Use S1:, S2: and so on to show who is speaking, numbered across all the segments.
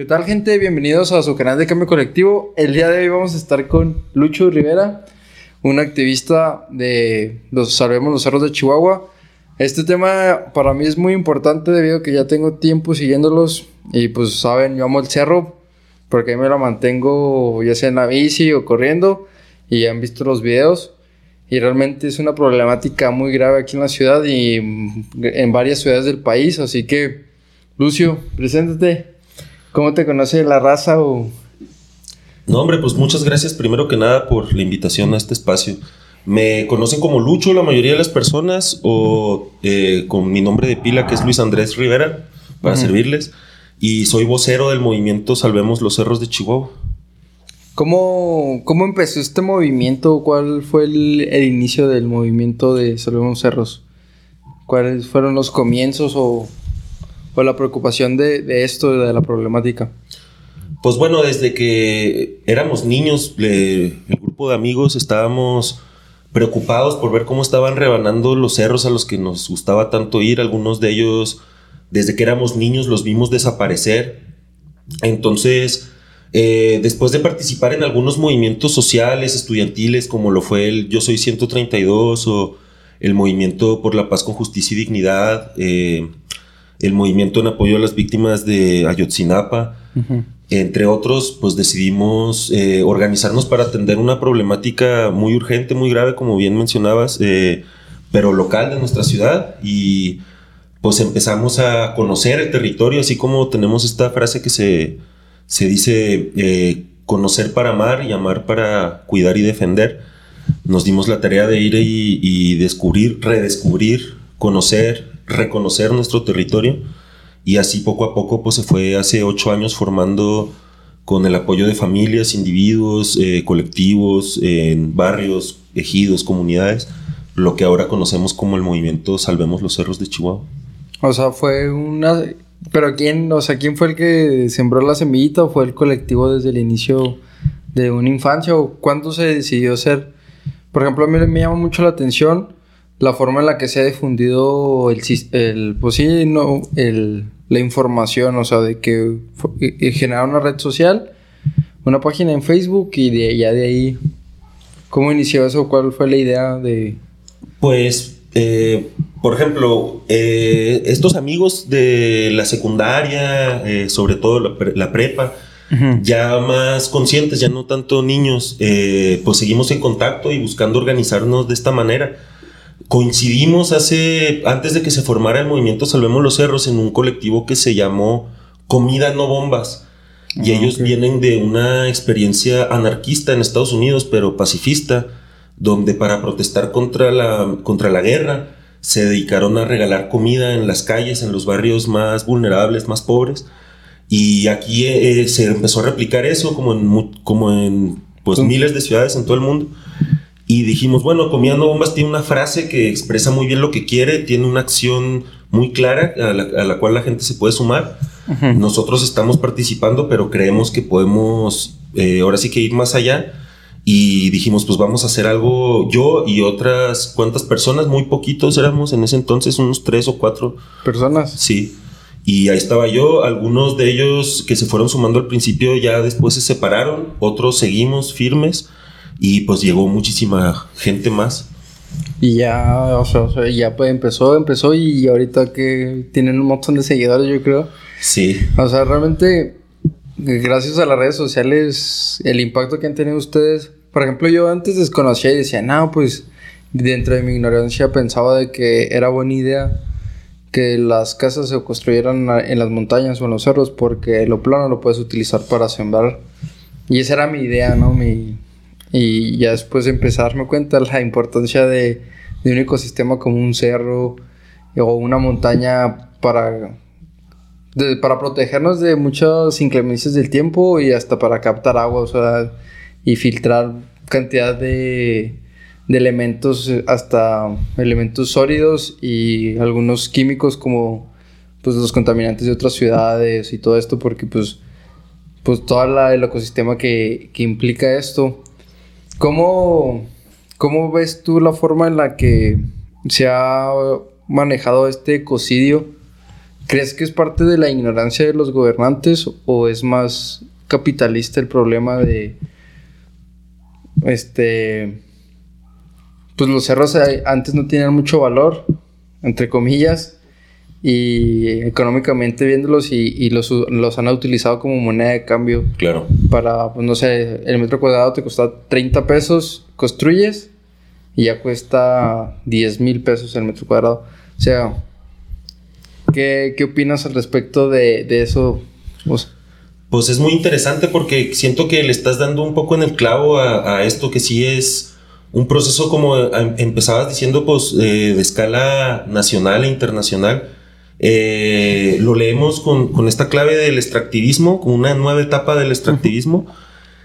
S1: ¿Qué tal gente? Bienvenidos a su canal de Cambio Colectivo. El día de hoy vamos a estar con Lucho Rivera, un activista de los Salvemos los Cerros de Chihuahua. Este tema para mí es muy importante debido a que ya tengo tiempo siguiéndolos y pues saben, yo amo el cerro porque ahí me lo mantengo ya sea en la bici o corriendo y han visto los videos y realmente es una problemática muy grave aquí en la ciudad y en varias ciudades del país, así que Lucio, preséntate. ¿Cómo te conoce la raza o...?
S2: No, hombre, pues muchas gracias primero que nada por la invitación a este espacio. Me conocen como Lucho la mayoría de las personas o eh, con mi nombre de pila que es Luis Andrés Rivera para servirles y soy vocero del movimiento Salvemos los Cerros de Chihuahua.
S1: ¿Cómo, cómo empezó este movimiento? ¿Cuál fue el, el, inicio del movimiento de Salvemos Cerros? ¿Cuáles fueron los comienzos o o la preocupación de, de esto, de la problemática?
S2: Pues bueno, desde que éramos niños, el grupo de amigos estábamos preocupados por ver cómo estaban rebanando los cerros a los que nos gustaba tanto ir. Algunos de ellos, desde que éramos niños, los vimos desaparecer. Entonces, eh, después de participar en algunos movimientos sociales, estudiantiles, como lo fue el Yo Soy 132 o el Movimiento por la Paz con Justicia y Dignidad, eh, el movimiento en apoyo a las víctimas de Ayotzinapa. Entre otros, pues decidimos eh, organizarnos para atender una problemática muy urgente, muy grave, como bien mencionabas, eh, pero local de nuestra ciudad. Y pues empezamos a conocer el territorio, así como tenemos esta frase que se, se dice eh, conocer para amar y amar para cuidar y defender. Nos dimos la tarea de ir y descubrir, redescubrir, conocer, reconocer nuestro territorio y así poco a poco pues se fue hace ocho años formando con el apoyo de familias, individuos, eh, colectivos, en barrios, ejidos, comunidades, lo que ahora conocemos como el movimiento Salvemos los Cerros de Chihuahua.
S1: O sea, fue una... Pero quién, o sea, ¿quién fue el que sembró la semillita fue el colectivo desde el inicio de una infancia o cuándo se decidió hacer? Por ejemplo, a mí me llama mucho la atención la forma en la que se ha difundido el, el pues sí, no, el, la información, o sea, de que generar una red social, una página en Facebook y de ya de ahí, ¿cómo inició eso? ¿Cuál fue la idea de...?
S2: Pues, eh, por ejemplo, eh, estos amigos de la secundaria, eh, sobre todo la, prepa, ya más conscientes, ya no tanto niños, pues seguimos en contacto y buscando organizarnos de esta manera coincidimos hace, antes de que se formara el movimiento Salvemos los Cerros, en un colectivo que se llamó Comida No Bombas. Y ah, ellos vienen de una experiencia anarquista en Estados Unidos, pero pacifista, donde para protestar contra la, contra la guerra se dedicaron a regalar comida en las calles, en los barrios más vulnerables, más pobres. Y aquí eh, se empezó a replicar eso como en, como en pues, miles de ciudades en todo el mundo. Y dijimos, bueno, Comiendo Bombas tiene una frase que expresa muy bien lo que quiere, tiene una acción muy clara a la, cual la gente se puede sumar. Nosotros estamos participando, pero creemos que podemos eh, ahora sí que ir más allá. Y dijimos, pues vamos a hacer algo yo y otras cuantas personas, muy poquitos éramos en ese entonces, unos tres o cuatro.
S1: ¿Personas?
S2: Sí. Y ahí estaba yo, algunos de ellos que se fueron sumando al principio ya después se separaron, otros seguimos firmes y pues llegó muchísima gente más.
S1: Y ya, o sea, ya pues empezó, empezó y ahorita que tienen un montón de seguidores, yo creo.
S2: Sí.
S1: O sea, realmente, gracias a las redes sociales, el impacto que han tenido ustedes. Por ejemplo, yo antes desconocía y decía, no, pues dentro de mi ignorancia pensaba de que era buena idea que las casas se construyeran en las montañas o en los cerros porque lo plano lo puedes utilizar para sembrar. Y esa era mi idea, ¿no? Mi, y ya después de empezar a darme cuenta la importancia de, un ecosistema como un cerro o una montaña para, para protegernos de muchas inclemencias del tiempo y hasta para captar agua, o sea, y filtrar cantidad de, de elementos, hasta elementos sólidos y algunos químicos como pues los contaminantes de otras ciudades y todo esto porque pues pues todo el ecosistema que, que implica esto ¿Cómo, ¿Cómo ves tú la forma en la que se ha manejado este ecocidio ¿Crees que es parte de la ignorancia de los gobernantes o es más capitalista el problema de este pues los cerros antes no tenían mucho valor entre comillas y económicamente viéndolos y, los, los, han utilizado como moneda de cambio.
S2: Claro.
S1: Para, pues no sé, el metro cuadrado te cuesta 30 pesos, construyes y ya cuesta 10 mil pesos el metro cuadrado. O sea, ¿qué, qué opinas al respecto de, de eso?
S2: Pues es muy interesante porque siento que le estás dando un poco en el clavo a, a esto que sí es un proceso como em, empezabas diciendo, pues eh, de escala nacional e internacional. Eh, lo leemos con, con, esta clave del extractivismo, con una nueva etapa del extractivismo.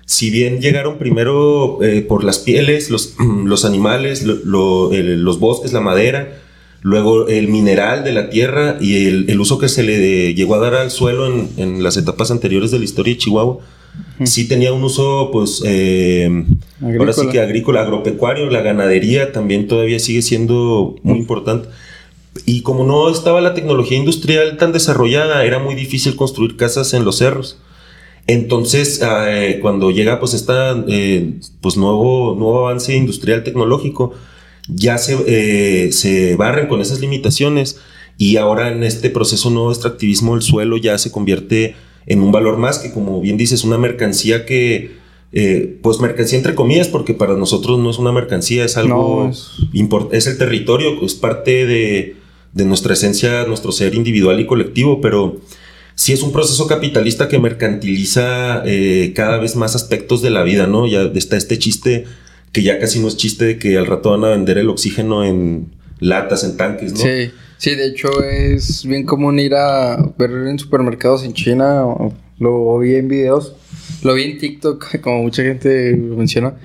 S2: Si bien llegaron primero eh, por las pieles, los, los animales, los bosques, la madera, luego el mineral de la tierra y el, el, uso que se le llegó a dar al suelo en, en, las etapas anteriores de la historia de Chihuahua, sí tenía un uso, pues, eh, ahora sí que agrícola, agropecuario, la ganadería también todavía sigue siendo muy importante. Y como no estaba la tecnología industrial tan desarrollada, era muy difícil construir casas en los cerros. Entonces, eh, cuando llega pues esta eh, pues nuevo, nuevo avance industrial tecnológico, ya se, eh, se barren con esas limitaciones y ahora en este proceso nuevo extractivismo el suelo ya se convierte en un valor más que como bien dices una mercancía que eh, pues mercancía entre comillas porque para nosotros no es una mercancía es algo es... es... el territorio es parte de, de, nuestra esencia nuestro ser individual y colectivo pero sí es un proceso capitalista que mercantiliza eh, cada vez más aspectos de la vida no ya está este chiste que ya casi no es chiste de que al rato van a vender el oxígeno en latas, en tanques, ¿no?
S1: Sí, sí, de hecho es bien común ir a ver en supermercados en China, lo vi en videos, lo vi en TikTok, como mucha gente menciona,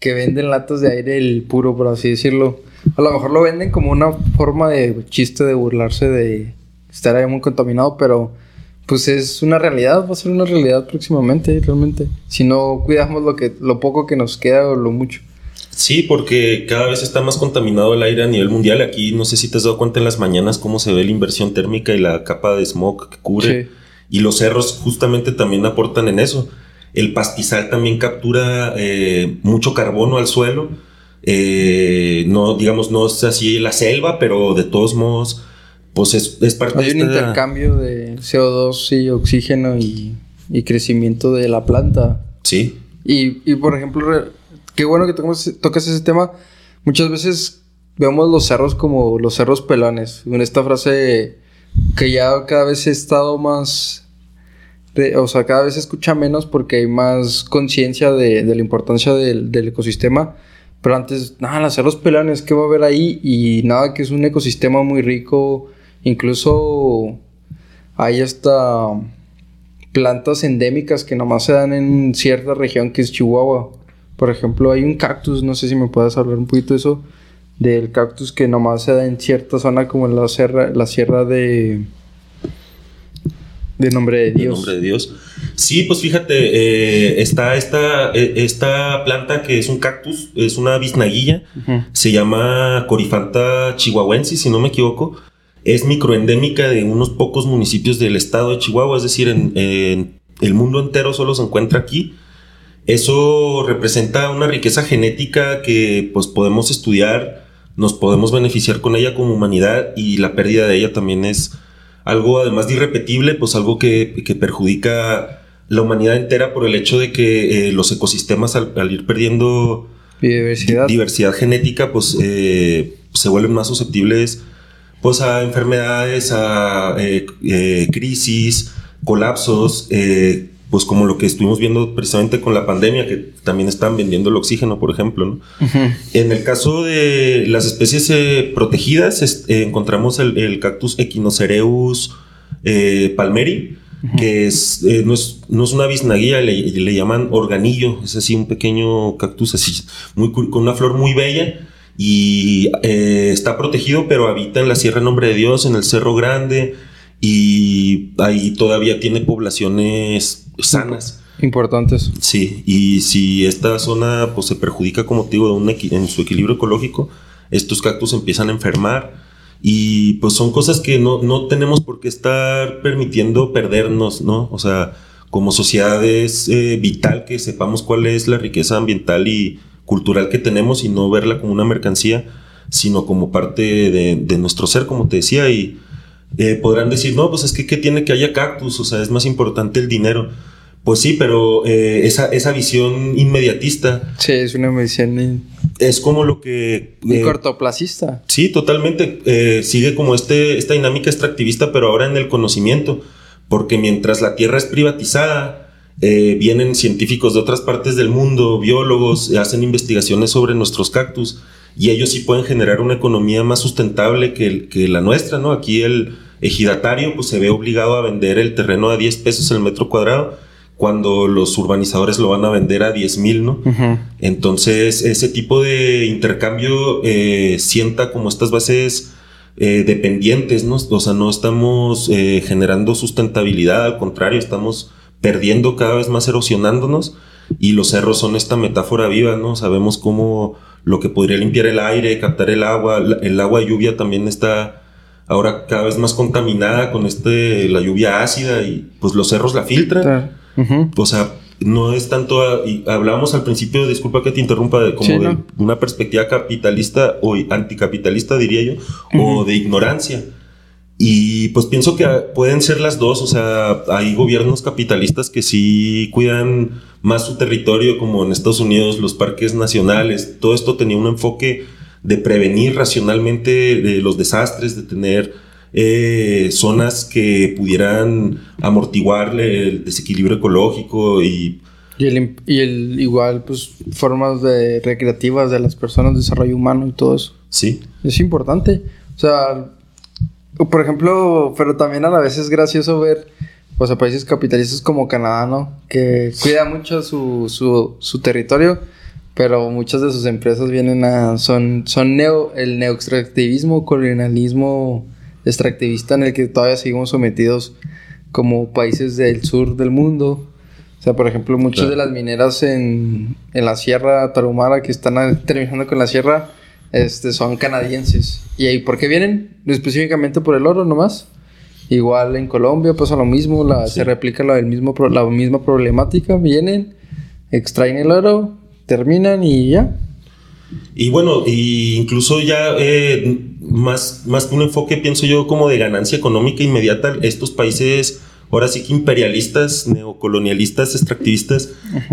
S1: que venden latas de aire el puro, por así decirlo. A lo mejor lo venden como una forma de chiste de burlarse de estar ahí muy contaminado, pero pues es una realidad, va a ser una realidad próximamente, realmente. Si no cuidamos lo que, lo poco que nos queda o lo mucho.
S2: Sí, porque cada vez está más contaminado el aire a nivel mundial. Aquí no sé si te has dado cuenta en las mañanas cómo se ve la inversión térmica y la capa de smog que cubre. Y los cerros justamente también aportan en eso. El pastizal también captura eh, mucho carbono al suelo. Eh, no, digamos, no es así la selva, pero de todos modos, pues es, es parte
S1: Hay un intercambio de CO2 y oxígeno y, y, crecimiento de la planta.
S2: Sí.
S1: Y, y por ejemplo, qué bueno que tocas ese tema. Muchas veces vemos los cerros como los cerros pelones. En esta frase que ya cada vez he estado más... o sea, cada vez se escucha menos porque hay más conciencia de, la importancia del, ecosistema. Pero antes, nada, los cerros pelones, ¿qué va a haber ahí? Y nada, que es un ecosistema muy rico. Incluso hay hasta plantas endémicas que nomás se dan en cierta región que es Chihuahua. Por ejemplo, hay un cactus, no sé si me puedes hablar un poquito de eso, del cactus que nomás se da en cierta zona como en la sierra, la sierra de... De nombre de Dios.
S2: De nombre de Dios. Sí, pues fíjate, eh, está esta, eh, esta planta que es un cactus, es una biznaguilla, se llama Corifanta chihuahuensis, si no me equivoco. Es microendémica de unos pocos municipios del estado de Chihuahua, es decir, en, en el mundo entero solo se encuentra aquí. Eso representa una riqueza genética que pues podemos estudiar, nos podemos beneficiar con ella como humanidad y la pérdida de ella también es algo además de irrepetible, pues algo que, que perjudica la humanidad entera por el hecho de que eh, los ecosistemas al, ir perdiendo
S1: diversidad,
S2: diversidad genética pues eh, se vuelven más susceptibles pues a enfermedades, a eh, crisis, colapsos, pues como lo que estuvimos viendo precisamente con la pandemia, que también están vendiendo el oxígeno, por ejemplo. ¿no? En el caso de las especies eh, protegidas, eh, encontramos el, cactus Echinocereus eh, palmeri, que es no, es, no, es, una biznaguilla, le, le, llaman organillo, es así un pequeño cactus así, muy, con una flor muy bella. Y está protegido, pero habita en la Sierra Nombre de Dios, en el Cerro Grande, y ahí todavía tiene poblaciones sanas.
S1: Importantes.
S2: Sí, y si esta zona pues, se perjudica, como te digo, de un en su equilibrio ecológico, estos cactus empiezan a enfermar Y pues son cosas que no, no tenemos por qué estar permitiendo perdernos, ¿no? O sea, como sociedad es eh, vital que sepamos cuál es la riqueza ambiental y cultural que tenemos y no verla como una mercancía, sino como parte de, nuestro ser, como te decía. Y eh, podrán decir, no, pues es que ¿qué tiene que haya cactus? O sea, es más importante el dinero. Pues sí, pero eh, esa, esa visión inmediatista.
S1: Sí, es una visión.
S2: Es como lo que.
S1: Muy cortoplacista.
S2: Sí, totalmente. sigue como este, esta dinámica extractivista, pero ahora en el conocimiento porque mientras la tierra es privatizada, eh, vienen científicos de otras partes del mundo, biólogos, hacen investigaciones sobre nuestros cactus y ellos sí pueden generar una economía más sustentable que, que la nuestra, ¿no? Aquí el ejidatario pues se ve obligado a vender el terreno a 10 pesos el metro cuadrado cuando los urbanizadores lo van a vender a 10 mil, ¿no? Entonces, ese tipo de intercambio eh, sienta como estas bases eh, dependientes, ¿no? O sea, no estamos eh, generando sustentabilidad, al contrario, estamos perdiendo cada vez más, erosionándonos. Y los cerros son esta metáfora viva, ¿no? Sabemos cómo lo que podría limpiar el aire, captar el agua, el agua de lluvia también está ahora cada vez más contaminada con este, la lluvia ácida y pues los cerros la filtran. O sea, no es tanto, y hablábamos al principio, disculpa que te interrumpa, de como de una perspectiva capitalista o anticapitalista, diría yo, o de ignorancia. Y pues pienso que pueden ser las dos, o sea, hay gobiernos capitalistas que sí cuidan más su territorio, como en Estados Unidos, los parques nacionales, todo esto tenía un enfoque de prevenir racionalmente los desastres, de tener eh, zonas que pudieran amortiguar el desequilibrio ecológico y...
S1: Y el, y el igual, pues, formas de recreativas de las personas, desarrollo humano y todo eso.
S2: Sí.
S1: Es importante. O sea, por ejemplo, pero también a la vez es gracioso ver, pues, a países capitalistas como Canadá, ¿no? Que cuida mucho su, su, su territorio, pero muchas de sus empresas vienen a... Son, son neo, el neoextractivismo, colonialismo extractivista en el que todavía seguimos sometidos como países del sur del mundo. O sea, por ejemplo, muchas de las mineras en, en, la Sierra Tarahumara que están terminando con la sierra este, son canadienses. ¿Y ahí por qué vienen? Específicamente por el oro nomás. Igual en Colombia pasa lo mismo, la, se replica la, mismo, la misma problemática. Vienen, extraen el oro, terminan y ya.
S2: Y bueno, y incluso ya eh, más, más que un enfoque, pienso yo, como de ganancia económica inmediata, estos países, ahora sí que imperialistas, neocolonialistas, extractivistas,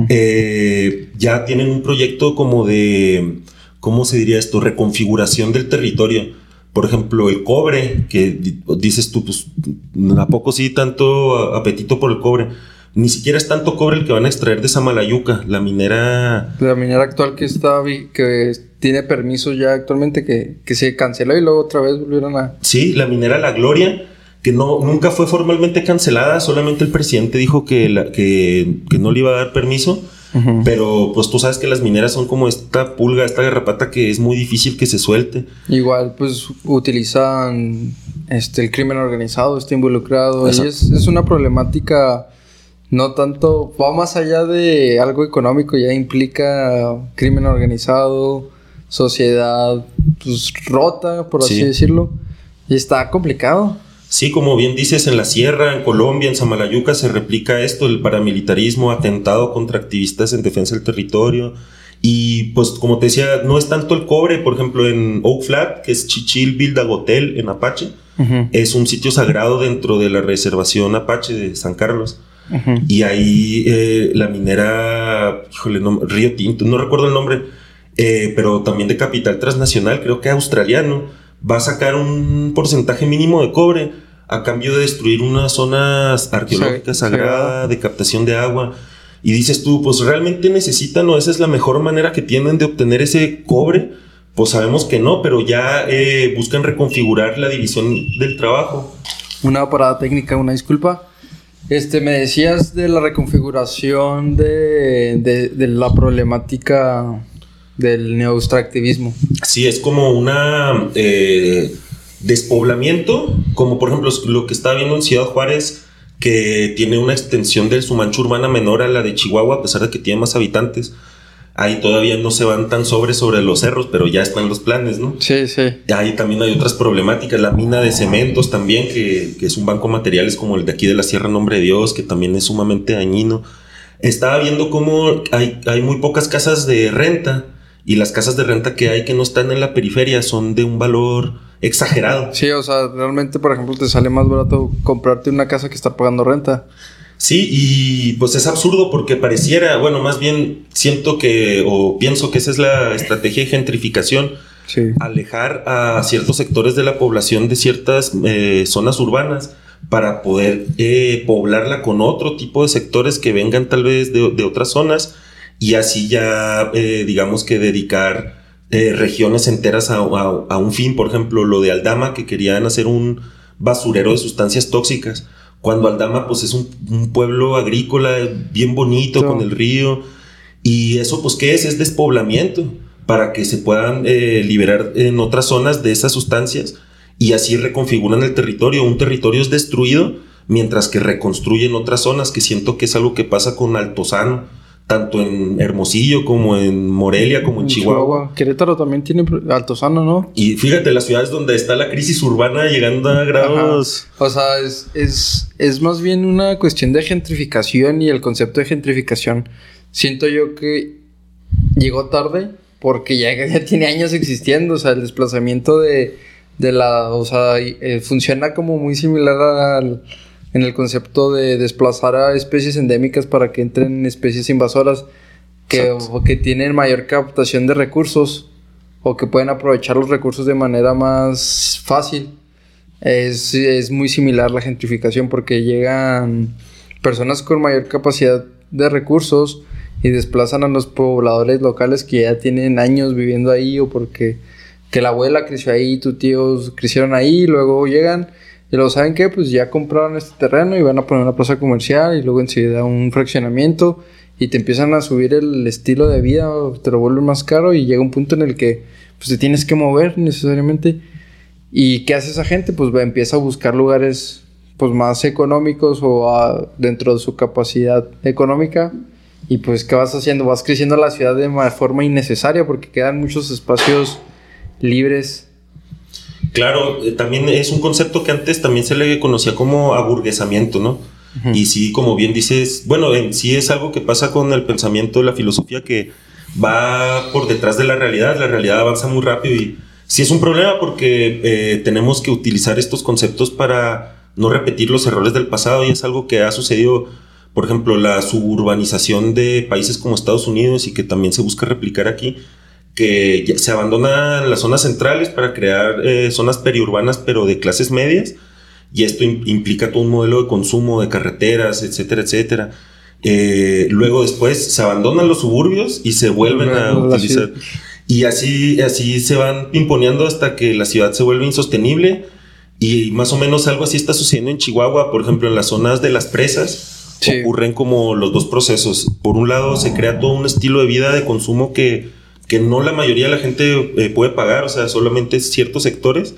S2: eh, ya tienen un proyecto como de, ¿cómo se diría esto? Reconfiguración del territorio. Por ejemplo, el cobre, que dices tú, pues, ¿a poco sí tanto apetito por el cobre? Ni siquiera es tanto cobre el que van a extraer de Samalayuca, la minera...
S1: La minera actual que está, que tiene permiso ya actualmente, que, que se canceló y luego otra vez volvieron a...
S2: Sí, la minera La Gloria, que no, nunca fue formalmente cancelada, solamente el presidente dijo que, la, que, que no le iba a dar permiso. Pero pues tú sabes que las mineras son como esta pulga, esta garrapata que es muy difícil que se suelte.
S1: Igual pues utilizan este el crimen organizado, está involucrado. Y es, es, una problemática no tanto, va más allá de algo económico, ya implica crimen organizado, sociedad pues, rota, por así decirlo, y está complicado.
S2: Sí, como bien dices, en la sierra, en Colombia, en Samalayuca se replica esto, el paramilitarismo, atentado contra activistas en defensa del territorio. Y pues como te decía, no es tanto el cobre, por ejemplo, en Oak Flat, que es Chichil Bildagotel en Apache, es un sitio sagrado dentro de la reservación Apache de San Carlos. Y ahí eh, la minera, híjole, Río Tinto, no recuerdo el nombre, eh, pero también de capital transnacional, creo que australiano, va a sacar un porcentaje mínimo de cobre a cambio de destruir unas zonas arqueológicas sagradas de captación de agua. Y dices tú, pues realmente necesitan o esa es la mejor manera que tienen de obtener ese cobre. Pues sabemos que no, pero ya eh, buscan reconfigurar la división del trabajo.
S1: Una parada técnica, una disculpa. Este, me decías de la reconfiguración de, la problemática del neoextractivismo.
S2: Sí, es como una eh, despoblamiento, como por ejemplo lo que está viendo en Ciudad Juárez, que tiene una extensión de su mancha urbana menor a la de Chihuahua, a pesar de que tiene más habitantes. Ahí todavía no se van tan sobre sobre los cerros, pero ya están los planes, ¿no?
S1: Sí, sí.
S2: Ahí también hay otras problemáticas. La mina de cementos también, que, que es un banco de materiales como el de aquí de la Sierra Nombre de Dios, que también es sumamente dañino. Estaba viendo cómo hay, hay muy pocas casas de renta y las casas de renta que hay que no están en la periferia son de un valor exagerado.
S1: Sí, o sea, realmente, por ejemplo, te sale más barato comprarte una casa que estar pagando renta.
S2: Sí, y pues es absurdo porque pareciera, bueno, más bien siento que, o pienso que esa es la estrategia de gentrificación,
S1: Sí.
S2: alejar a ciertos sectores de la población de ciertas eh, zonas urbanas para poder eh, poblarla con otro tipo de sectores que vengan tal vez de, de otras zonas y así ya, eh, digamos que dedicar eh, regiones enteras a, a- a un fin, por ejemplo, lo de Aldama, que querían hacer un basurero de sustancias tóxicas, cuando Aldama pues es un, un pueblo agrícola bien bonito
S1: Sí.
S2: con el río, y eso pues ¿qué es? Es despoblamiento, para que se puedan eh, liberar en otras zonas de esas sustancias y así reconfiguran el territorio. Un territorio es destruido mientras que reconstruyen otras zonas, que siento que es algo que pasa con Altozano, tanto en Hermosillo como en Morelia, como en Chihuahua.
S1: Querétaro también tiene Altozano, ¿no?
S2: Y fíjate, las ciudades donde está la crisis urbana llegando a grados...
S1: O sea, es, es, es más bien una cuestión de gentrificación y el concepto de gentrificación. Siento yo que llegó tarde porque ya, ya tiene años existiendo. O sea, el desplazamiento de, de la. O sea, eh, funciona como muy similar al. En el concepto de desplazar a especies endémicas para que entren especies invasoras que, que tienen mayor captación de recursos o que pueden aprovechar los recursos de manera más fácil. Es, es muy similar la gentrificación porque llegan personas con mayor capacidad de recursos y desplazan a los pobladores locales que ya tienen años viviendo ahí o porque que la abuela creció ahí, tus tíos crecieron ahí y luego llegan y luego saben que pues ya compraron este terreno y van a poner una plaza comercial y luego enseguida un fraccionamiento y te empiezan a subir el estilo de vida te lo vuelven más caro y llega un punto en el que pues te tienes que mover necesariamente ¿Y qué hace esa gente? Pues va, empieza a buscar lugares pues más económicos o a- dentro de su capacidad económica. Y pues, ¿qué vas haciendo? Vas creciendo la ciudad de ma- forma innecesaria porque quedan muchos espacios libres.
S2: Claro, eh, también es un concepto que antes también se le conocía como aburguesamiento, ¿no? Y sí, como bien dices, bueno, en sí es algo que pasa con el pensamiento, la filosofía que va por detrás de la realidad, la realidad avanza muy rápido y sí es un problema porque eh, tenemos que utilizar estos conceptos para no repetir los errores del pasado y es algo que ha sucedido, por ejemplo, la suburbanización de países como Estados Unidos y que también se busca replicar aquí, que se abandonan las zonas centrales para crear eh, zonas periurbanas pero de clases medias y esto im- implica todo un modelo de consumo de carreteras, etcétera, etcétera. Eh, luego después se abandonan los suburbios y se vuelven a
S1: la
S2: utilizar. Y así, así se van imponeando hasta que la ciudad se vuelve insostenible. Y más o menos algo así está sucediendo en Chihuahua, por ejemplo, en las zonas de las presas.
S1: Sí.
S2: Ocurren como los dos procesos. Por un lado, se crea todo un estilo de vida de consumo que, que no la mayoría de la gente eh, puede pagar, o sea, solamente ciertos sectores.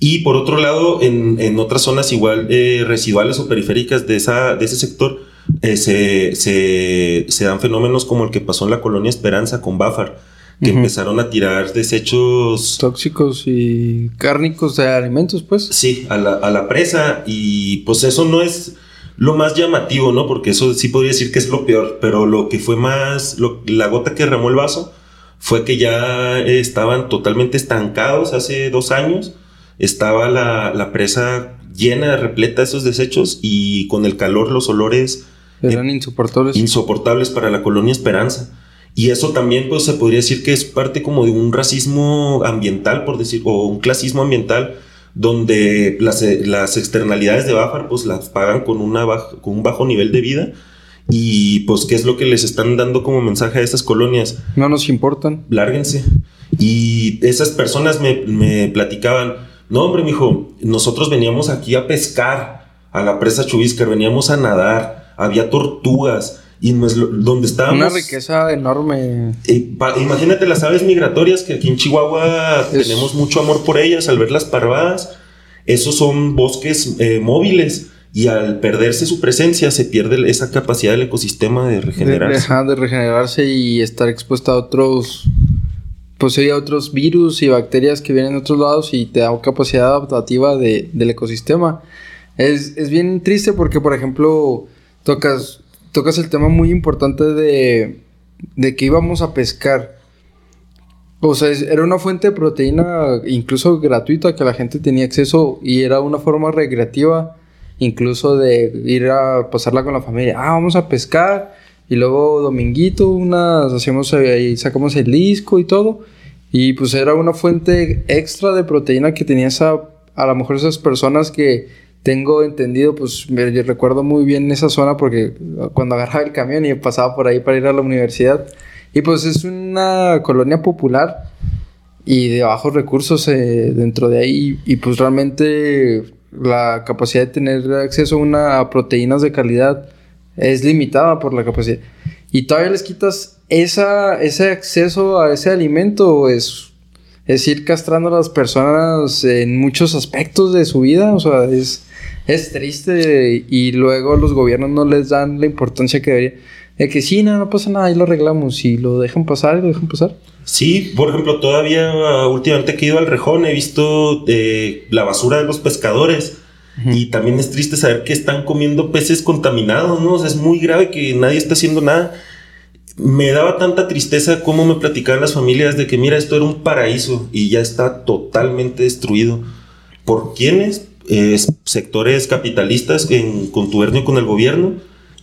S2: Y por otro lado, en, en otras zonas igual eh, residuales o periféricas de, esa, de ese sector, eh, se, se, se dan fenómenos como el que pasó en la colonia Esperanza con Bafar, que empezaron a tirar desechos
S1: Tóxicos y cárnicos de alimentos, pues.
S2: Sí, a la, a la presa y pues eso no es lo más llamativo, ¿no? Porque eso sí podría decir que es lo peor, pero lo que fue más, lo- la gota que derramó el vaso fue que ya eh, estaban totalmente estancados hace dos años, estaba la, la presa llena, repleta de esos desechos y con el calor los olores
S1: Eran insoportables.
S2: insoportables para la colonia Esperanza. Y eso también pues se podría decir que es parte como de un racismo ambiental, por decir, o un clasismo ambiental, donde las, eh, las externalidades de Bafar pues las pagan con, una baj- con un bajo nivel de vida. Y pues qué es lo que les están dando como mensaje a esas colonias,
S1: no nos importan.
S2: lárguense. Y esas personas me, me platicaban, no hombre, mijo, nosotros veníamos aquí a pescar a la presa Chubiscar, veníamos a nadar, había tortugas, y donde estábamos...
S1: Una riqueza enorme.
S2: eh, pa- imagínate las aves migratorias, que aquí en Chihuahua
S1: Es-
S2: tenemos mucho amor por ellas al ver las parvadas. Esos son bosques eh, móviles y al perderse su presencia se pierde esa capacidad del ecosistema de regenerarse.
S1: De, de regenerarse y estar expuesta a otros, pues otros virus y bacterias que vienen de otros lados y te da capacidad adaptativa de, del ecosistema. Es, es, bien triste porque, por ejemplo, tocas, tocas el tema muy importante de, de que íbamos a pescar. O sea, era una fuente de proteína incluso gratuita que la gente tenía acceso y era una forma recreativa incluso de ir a pasarla con la familia. Ah, vamos a pescar y luego dominguito unas hacemos ahí sacamos el disco y todo y pues era una fuente extra de proteína que tenía esa a lo mejor esas personas que tengo entendido, pues me, recuerdo muy bien esa zona porque cuando agarraba el camión y pasaba por ahí para ir a la universidad. Y pues es una colonia popular y de bajos recursos eh, dentro de ahí. Y pues realmente la capacidad de tener acceso a una proteínas de calidad es limitada por la capacidad. Y todavía les quitas ese acceso a ese alimento, es, es ir castrando a las personas en muchos aspectos de su vida, o sea, es, es triste y luego los gobiernos no les dan la importancia que debería. De que sí, no, no pasa nada, ahí lo arreglamos y lo dejan pasar y lo dejan pasar.
S2: Sí, por ejemplo, todavía uh, últimamente que he ido al Rejón he visto eh, la basura de los pescadores. Y también es triste saber que están comiendo peces contaminados, ¿no? O sea, es muy grave que nadie esté haciendo nada. Me daba tanta tristeza como me platicaban las familias de que, mira, esto era un paraíso y ya está totalmente destruido. ¿Por quiénes? Eh, sectores capitalistas en contubernio con el gobierno.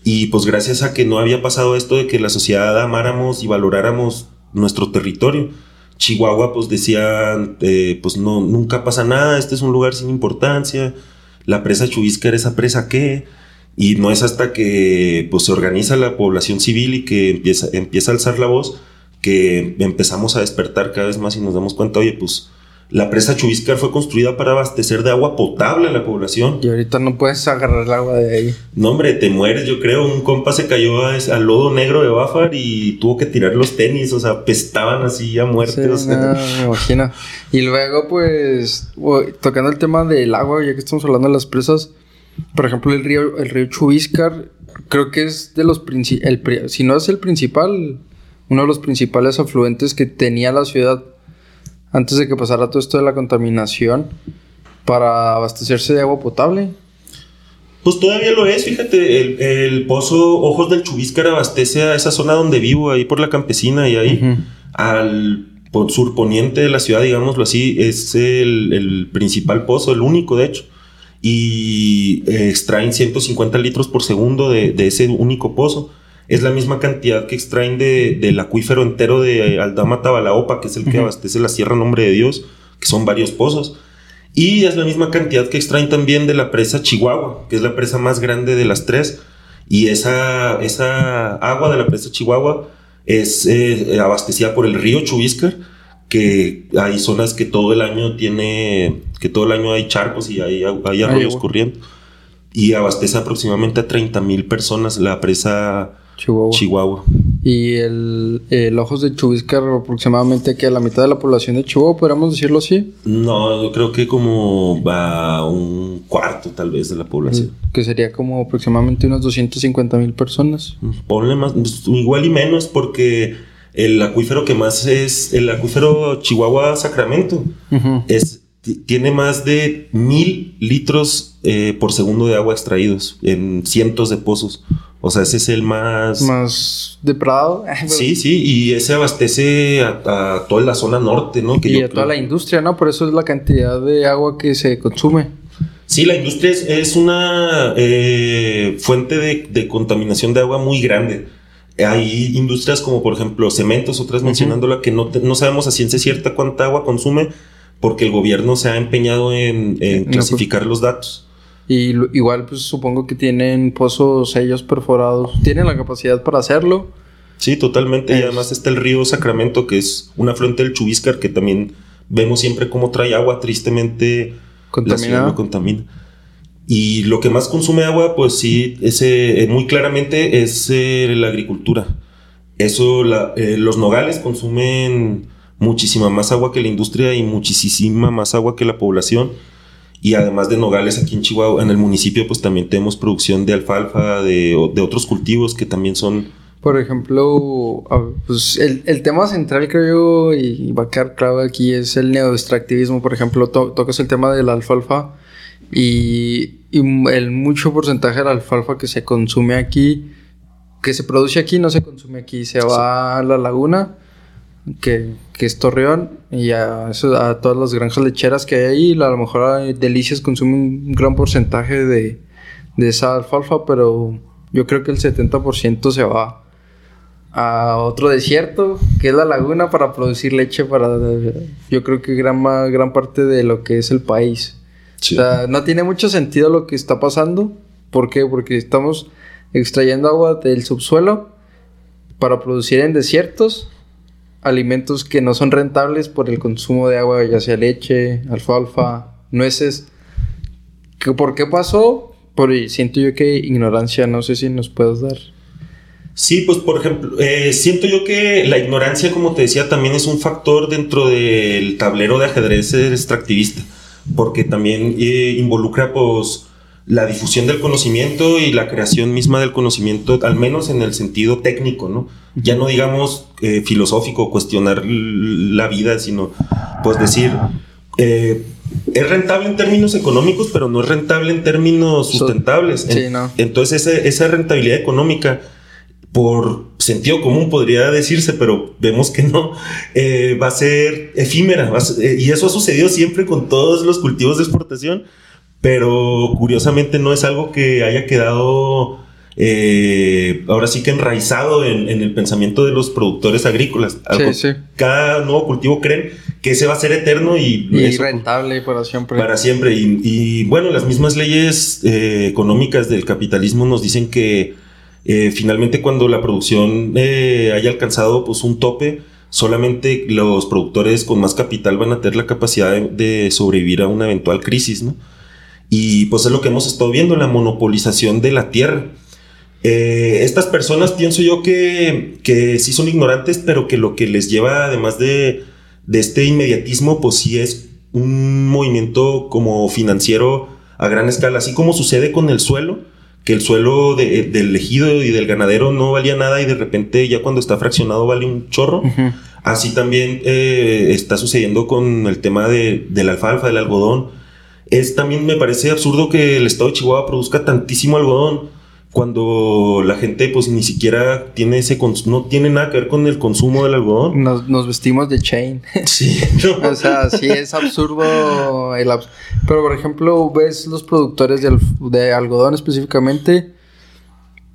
S2: Y pues gracias a que no había pasado esto de que la sociedad amáramos y valoráramos nuestro territorio. Chihuahua pues decían, eh, pues no, nunca pasa nada, este es un lugar sin importancia, la presa Chubisca era esa presa que, y no es hasta que pues se organiza la población civil y que empieza, empieza a alzar la voz que empezamos a despertar cada vez más y nos damos cuenta, oye, pues la presa Chubiscar fue construida para abastecer de agua potable a la población.
S1: Y ahorita no puedes agarrar el agua de ahí.
S2: No, hombre, te mueres, yo creo. Un compa se cayó al lodo negro de Bafar y tuvo que tirar los tenis, o sea, pestaban así a muerte.
S1: me imagino. Y luego, pues, tocando el tema del agua, ya que estamos hablando de las presas, por ejemplo, el río, el río Chubiscar, creo que es de los principales, si no es el principal, uno de los principales afluentes que tenía la ciudad antes de que pasara todo esto de la contaminación para abastecerse de agua potable.
S2: Pues todavía lo es, fíjate, el, pozo Ojos del Chubíscar abastece a esa zona donde vivo, ahí por la campesina y ahí al surponiente de la ciudad, digámoslo así, es el, principal pozo, el único de hecho. Y eh, extraen 150 litros por segundo de, de ese único pozo es la misma cantidad que extraen del acuífero entero de Aldama Tabalaopa, que es el que abastece la Sierra Nombre de Dios, que son varios pozos. Y es la misma cantidad que extraen también de la presa Chihuahua, que es la presa más grande de las tres. Y esa, esa agua de la presa Chihuahua es eh, abastecida por el río Chubiscar, que hay zonas que todo el año tiene, que todo el año hay charcos y hay, hay arroyos corriendo. Y abastece aproximadamente a 30 mil personas la presa Chihuahua.
S1: Y el, Ojos de Chubiscar aproximadamente que a la mitad de la población de Chihuahua, podríamos decirlo así.
S2: No, yo creo que como va un cuarto tal vez de la población.
S1: Que sería como aproximadamente unas 250 mil personas.
S2: Ponle más, pues, igual y menos porque el acuífero que más es el acuífero Chihuahua-Sacramento. es, tiene más de mil litros eh, por segundo de agua extraídos en cientos de pozos. O sea, ese es el más...
S1: Más depravado.
S2: sí, sí, y ese abastece a, toda la zona norte, ¿no?
S1: y a toda la industria, ¿no? Por eso es la cantidad de agua que se consume.
S2: Sí, la industria es, una eh, fuente de, contaminación de agua muy grande. Hay industrias como, por ejemplo, cementos, otras mencionándola, que no, no sabemos a ciencia cierta cuánta agua consume porque el gobierno se ha empeñado en, en pues clasificar los datos.
S1: Y igual, pues supongo que tienen pozos ellos perforados. ¿Tienen la capacidad para hacerlo?
S2: Sí, totalmente. Y además está el río Sacramento, que es una afluente del Chubiscar, que también vemos siempre cómo trae agua. Tristemente,
S1: contamina.
S2: la contamina. Y lo que más consume agua, pues sí, ese, eh, muy claramente es eh, la agricultura. Eso, eh, los nogales consumen muchísima más agua que la industria y muchísima más agua que la población Y además de nogales aquí en Chihuahua, en el municipio, pues también tenemos producción de alfalfa, de, de otros cultivos que también son...
S1: Por ejemplo, pues el, el, tema central creo yo, y va a quedar claro aquí, es el neoextractivismo. Por ejemplo, tocas el tema de la alfalfa y, y, el mucho porcentaje de la alfalfa que se consume aquí, que se produce aquí, no se consume aquí, se va a la laguna que, que es Torreón y a, a, todas las granjas lecheras que hay ahí. A lo mejor Delicias consume un gran porcentaje de, de esa alfalfa, pero yo creo que el 70% se va a otro desierto, que es la laguna, para producir leche para... Yo creo que gran, gran parte de lo que es el país. O sea, no tiene mucho sentido lo que está pasando. ¿Por qué? Porque estamos extrayendo agua del subsuelo para producir en desiertos alimentos que no son rentables por el consumo de agua, ya sea leche, alfalfa, nueces. ¿Por qué pasó? Por, siento yo que ignorancia, no sé si nos puedes dar.
S2: Sí, pues por ejemplo, eh, siento yo que la ignorancia, como te decía, también es un factor dentro del tablero de ajedrez extractivista, porque también eh, involucra pues la difusión del conocimiento y la creación misma del conocimiento, al menos en el sentido técnico, ¿no? Ya no digamos eh, filosófico, cuestionar la vida, sino pues decir, eh, es rentable en términos económicos, pero no es rentable en términos sustentables.
S1: Sí, no.
S2: Entonces esa rentabilidad económica, por sentido común podría decirse, pero vemos que no, eh, va a ser efímera. y eso ha sucedido siempre con todos los cultivos de exportación pero curiosamente no es algo que haya quedado eh, ahora sí que enraizado en, el pensamiento de los productores agrícolas.
S1: sí, sí.
S2: Cada nuevo cultivo creen que ese va a ser eterno y,
S1: rentable para siempre.
S2: Para siempre. Y, bueno, las mismas leyes eh, económicas del capitalismo nos dicen que eh, finalmente cuando la producción haya alcanzado pues un tope, solamente los productores con más capital van a tener la capacidad de, de sobrevivir a una eventual crisis, ¿no? Y pues es lo que hemos estado viendo, la monopolización de la tierra. Eh, estas personas pienso yo que, que, sí son ignorantes, pero que lo que les lleva, además de, de este inmediatismo, pues sí es un movimiento como financiero a gran escala, así como sucede con el suelo, que el suelo del ejido y del ganadero no valía nada y de repente ya cuando está fraccionado vale un chorro. Así también eh, está sucediendo con el tema de, del alfalfa, del algodón es también me parece absurdo que el estado de Chihuahua produzca tantísimo algodón cuando la gente pues ni siquiera tiene ese no tiene nada que ver con el consumo del algodón.
S1: Nos, vestimos de chain.
S2: Sí.
S1: o sea, sí es absurdo el pero por ejemplo, ves los productores de, de, algodón específicamente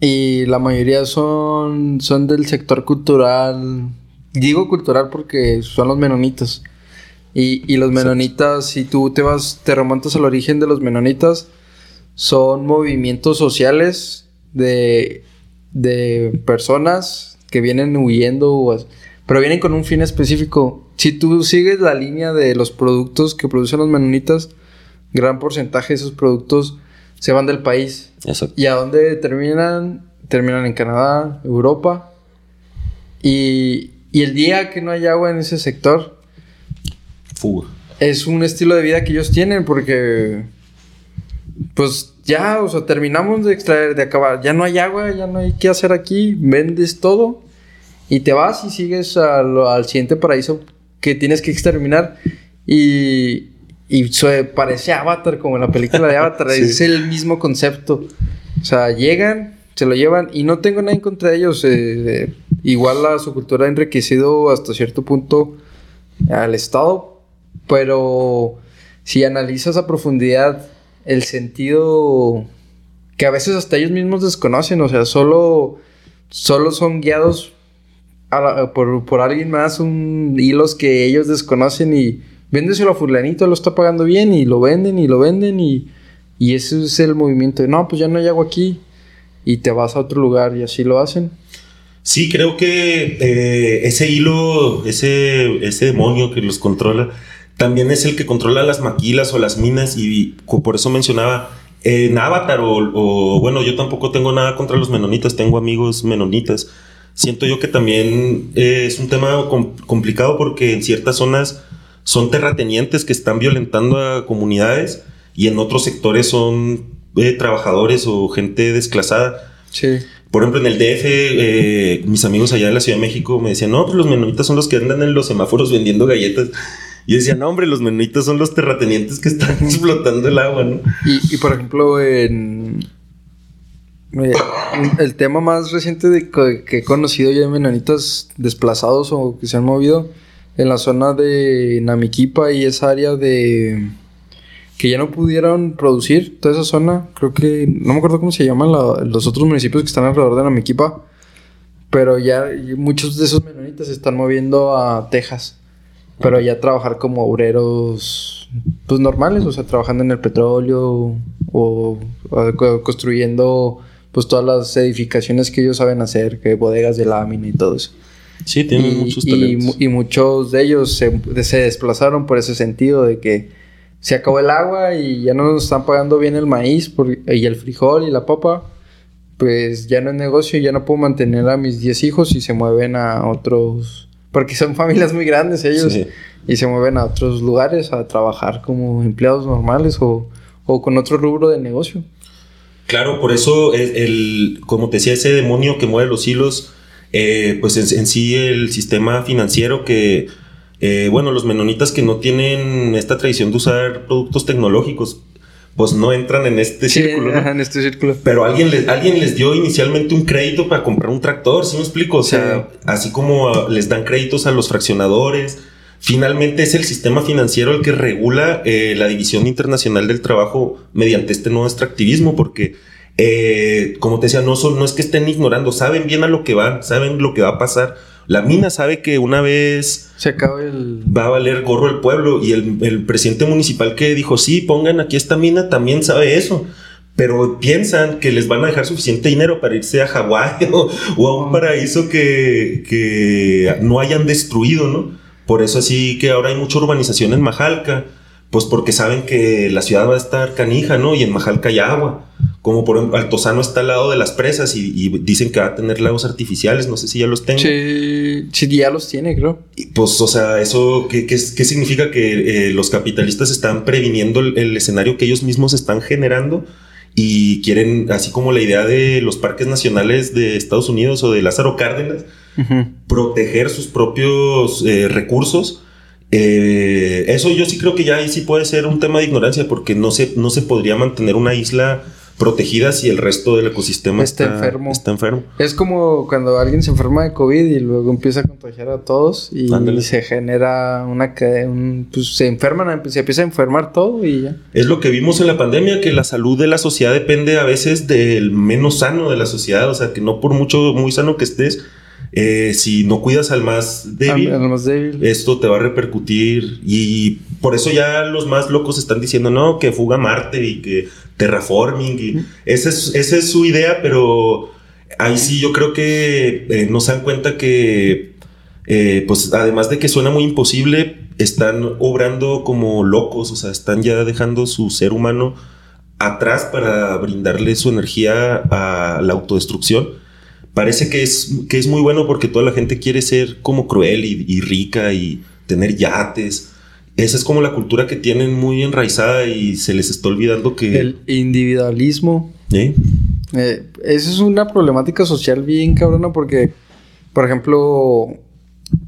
S1: y la mayoría son son del sector cultural. Digo cultural porque son los menonitas. Y, los menonitas, si tú te vas, te remontas al origen de los menonitas, son movimientos sociales de, de personas que vienen huyendo, pero vienen con un fin específico. Si tú sigues la línea de los productos que producen los menonitas, gran porcentaje de esos productos se van del país. ¿Y a dónde terminan? Terminan en Canadá, Europa. Y, y el día que no hay agua en ese sector, es un estilo de vida que ellos tienen porque, pues ya, o sea, terminamos de extraer, de acabar, ya no hay agua, ya no hay qué hacer aquí, vendes todo y te vas y sigues al, siguiente paraíso que tienes que exterminar y, y parece Avatar, como en la película de Avatar, es el mismo concepto. O sea, llegan, se lo llevan y no tengo nada en contra de ellos. Eh, igual la, su cultura ha enriquecido hasta cierto punto al Estado, pero si analizas a profundidad el sentido que a veces hasta ellos mismos desconocen, o sea, solo, solo son guiados por, alguien más, un hilos que ellos desconocen y véndeselo a fulanito, lo está pagando bien y lo venden y lo venden y, y ese es el movimiento de, no, pues ya no hay agua aquí y te vas a otro lugar y así lo hacen.
S2: Sí, creo que eh, ese hilo, ese, ese demonio que los controla, también es el que controla las maquilas o las minas y por eso mencionaba en Avatar o, bueno, yo tampoco tengo nada contra los menonitas, tengo amigos menonitas. Siento yo que también eh, es un tema complicado porque en ciertas zonas son terratenientes que están violentando a comunidades y en otros sectores son eh, trabajadores o gente desclasada.
S1: Sí.
S2: Por ejemplo, en el DF, eh, mis amigos allá de la Ciudad de México me decían, no, pues los menonitas son los que andan en los semáforos vendiendo galletas. Y yo decía, no, hombre, los menonitas son los terratenientes que están explotando el agua, ¿no?
S1: Y, por ejemplo, en, eh, el tema más reciente de que, he conocido ya de menonitas desplazados o que se han movido en la zona de Namiquipa y esa área de que ya no pudieron producir toda esa zona, creo que no me acuerdo cómo se llaman la- los otros municipios que están alrededor de Namiquipa, pero ya muchos de esos menonitas se están moviendo a Texas, pero ya trabajar como obreros pues normales, o sea, trabajando en el petróleo o, o co- construyendo pues todas las edificaciones que ellos saben hacer, que bodegas de lámina y todo eso.
S2: Sí, tienen muchos
S1: y,
S2: talentos.
S1: mu- y muchos de ellos se, se desplazaron por ese sentido de que se acabó el agua y ya no nos están pagando bien el maíz por- y el frijol y la papa. Pues ya no es negocio, ya no puedo mantener a mis 10 hijos y se mueven a otros... Porque son familias muy grandes ellos.
S2: Sí.
S1: Y se mueven a otros lugares a trabajar como empleados normales o, o con otro rubro de negocio.
S2: Claro, por eso el, el- como te decía, ese demonio que mueve los hilos, eh, pues en, en sí el sistema financiero que, eh, bueno, los menonitas que no tienen esta tradición de usar productos tecnológicos, pues no entran en este círculo, ¿no?
S1: ajá, en este círculo.
S2: Pero alguien les, alguien les dio inicialmente un crédito para comprar un tractor, ¿sí me explico? O sea, así como ah, les dan créditos a los fraccionadores, finalmente es el sistema financiero el que regula eh, la división internacional del trabajo mediante este nuevo extractivismo, porque, eh, como te decía, no, son, no es que estén ignorando, saben bien a lo que van, saben lo que va a pasar. La mina sabe que una vez
S1: Se acaba el...
S2: va a valer gorro el pueblo. Y el, el presidente municipal que dijo, sí, pongan aquí esta mina, también sabe eso. Pero piensan que les van a dejar suficiente dinero para irse a Hawái o, o a un paraíso que, que no hayan destruido, ¿no? Por eso así que ahora hay mucha urbanización en Majalca, pues porque saben que la ciudad va a estar canija, ¿no? Y en Majalca hay agua. Como por ejemplo, Altozano está al lado de las presas y, y dicen que va a tener lagos artificiales, no sé si ya los tengo.
S1: Sí, sí, ya los tiene, creo.
S2: Y, Pues, o sea, ¿eso qué, qué, qué significa? Que eh, los capitalistas están previniendo el, el escenario que ellos mismos están generando y quieren, así como la idea de los parques nacionales de Estados Unidos o de Lázaro Cárdenas, proteger sus propios eh, recursos. Eh, eso yo sí creo que ya ahí sí puede ser un tema de ignorancia porque no se, no se podría mantener una isla protegida si el resto del ecosistema
S1: Está enfermo.
S2: Está enfermo.
S1: Es como cuando alguien se enferma de COVID y luego empieza a contagiar a todos y
S2: Ándale.
S1: se genera una un- pues se enferman, se empieza a enfermar todo y ya.
S2: Es lo que vimos en la pandemia, que la salud de la sociedad depende a veces del menos sano de la sociedad, o sea, que no por mucho, muy sano que estés, eh, si no cuidas al más débil,
S1: Al, más débil.
S2: esto te va a repercutir y por eso ya los más locos están diciendo, no, que fuga Marte y que terraforming, y esa es, esa es su idea, pero ahí sí yo creo que eh, no se dan cuenta que, eh, pues además de que suena muy imposible, están obrando como locos, o sea, están ya dejando su ser humano atrás para brindarle su energía a la autodestrucción. Parece que es, que es muy bueno porque toda la gente quiere ser como cruel y, y rica y tener yates. Esa es como la cultura que tienen muy enraizada y se les está olvidando que...
S1: El individualismo.
S2: ¿Eh?
S1: Eh, eso es una problemática social bien cabrona porque, por ejemplo,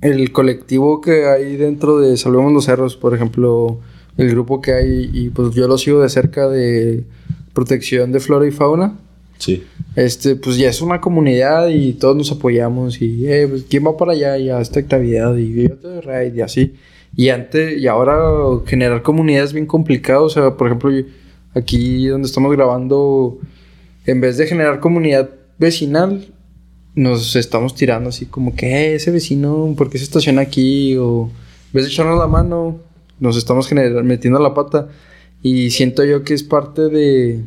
S1: el colectivo que hay dentro de Salvemos los Cerros, por ejemplo, el grupo que hay, y pues yo lo sigo de cerca de protección de flora y fauna.
S2: Sí.
S1: Este, pues ya es una comunidad y todos nos apoyamos y, eh, pues, ¿quién va para allá y a esta actividad? Y yo te raid y así. Y antes, y ahora generar comunidad es bien complicado. O sea, por ejemplo, aquí donde estamos grabando, en vez de generar comunidad vecinal, nos estamos tirando así como que, "Eh, ese vecino, ¿por qué se estaciona aquí? O en vez de echarnos la mano, nos estamos metiendo la pata. Y siento yo que es parte de,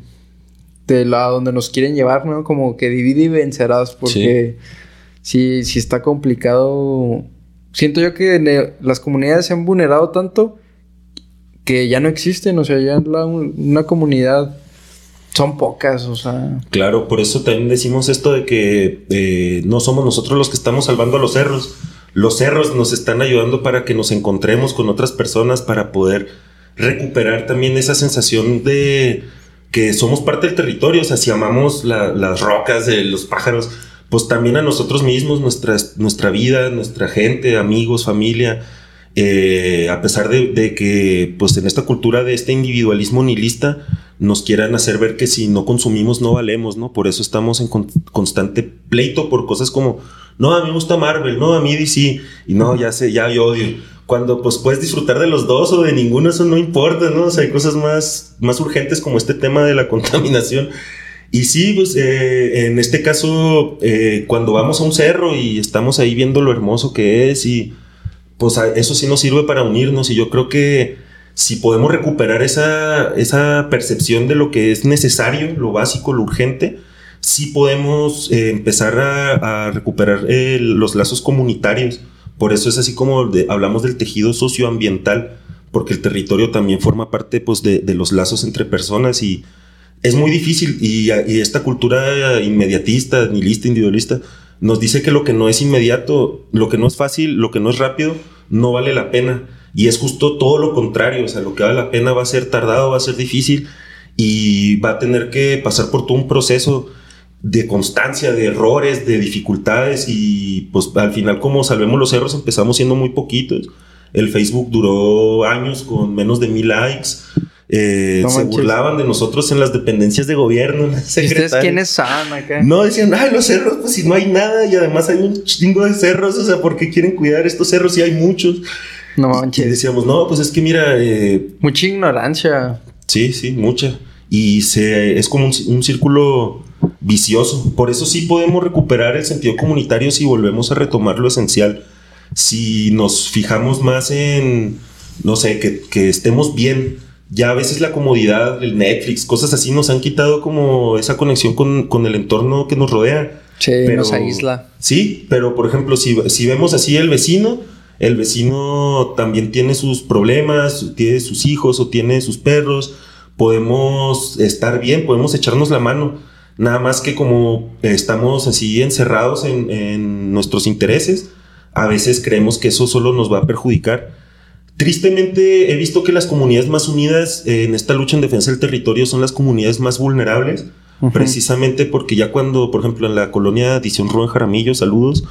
S1: de la donde nos quieren llevar, ¿no? Como que divide y vencerás, porque sí, sí, está complicado. Siento yo que las comunidades se han vulnerado tanto que ya no existen, o sea, ya la- una comunidad son pocas, o sea.
S2: Claro, por eso también decimos esto de que eh, no somos nosotros los que estamos salvando a los cerros. Los cerros nos están ayudando para que nos encontremos con otras personas, para poder recuperar también esa sensación de que somos parte del territorio, o sea, si amamos las rocas de los pájaros, pues también a nosotros mismos, nuestra, nuestra vida, nuestra gente, amigos, familia, eh, a pesar de, que pues en esta cultura de este individualismo nihilista nos quieran hacer ver que si no consumimos no valemos, ¿no? Por eso estamos en constante pleito por cosas como, no, a mí me gusta Marvel, no, a mí DC, y no, ya sé, ya yo odio cuando pues puedes disfrutar de los dos o de ninguno, eso no importa, ¿no? Hay cosas más, más urgentes como este tema de la contaminación. Y sí, pues eh, en este caso, eh, cuando vamos a un cerro y estamos ahí viendo lo hermoso que es y pues eso sí nos sirve para unirnos y yo creo que si podemos recuperar esa, esa percepción de lo que es necesario, lo básico, lo urgente, sí podemos eh, empezar a, a recuperar los lazos comunitarios por eso es así como hablamos del tejido socioambiental, porque el territorio también forma parte pues, de, los lazos entre personas y es muy difícil. Y, esta cultura inmediatista, nihilista, individualista, nos dice que lo que no es inmediato, lo que no es fácil, lo que no es rápido, no vale la pena. Y es justo todo lo contrario, o sea, lo que vale la pena va a ser tardado, va a ser difícil y va a tener que pasar por todo un proceso de constancia, de errores, de dificultades y pues al final como salvemos los cerros empezamos siendo muy poquitos. El Facebook duró años con menos de mil likes. Eh, se burlaban de nosotros en las dependencias de gobierno.
S1: ¿Ustedes quiénes son acá?
S2: No, decían, ay, los cerros, pues si no hay nada y además hay un chingo de cerros, o sea, ¿por qué quieren cuidar estos cerros si hay muchos? No manches. Y decíamos, no, pues es que mira... Eh,
S1: mucha ignorancia.
S2: Sí, sí, mucha. Y se, es como un círculo vicioso. Por eso sí podemos recuperar el sentido comunitario si volvemos a retomar lo esencial. Si nos fijamos más en, no sé, que, estemos bien. Ya a veces la comodidad, el Netflix, cosas así nos han quitado como esa conexión con, el entorno que nos rodea.
S1: Sí, nos aísla.
S2: Sí, pero por ejemplo, si, si vemos así el vecino, el vecino también tiene sus problemas, tiene sus hijos o tiene sus perros, podemos estar bien, podemos echarnos la mano Nada más que como estamos así encerrados en, nuestros intereses, a veces creemos que eso solo nos va a perjudicar. Tristemente he visto que las comunidades más unidas en esta lucha en defensa del territorio son las comunidades más vulnerables, precisamente porque ya cuando, por ejemplo, en la colonia Edición Rubén Jaramillo, saludos,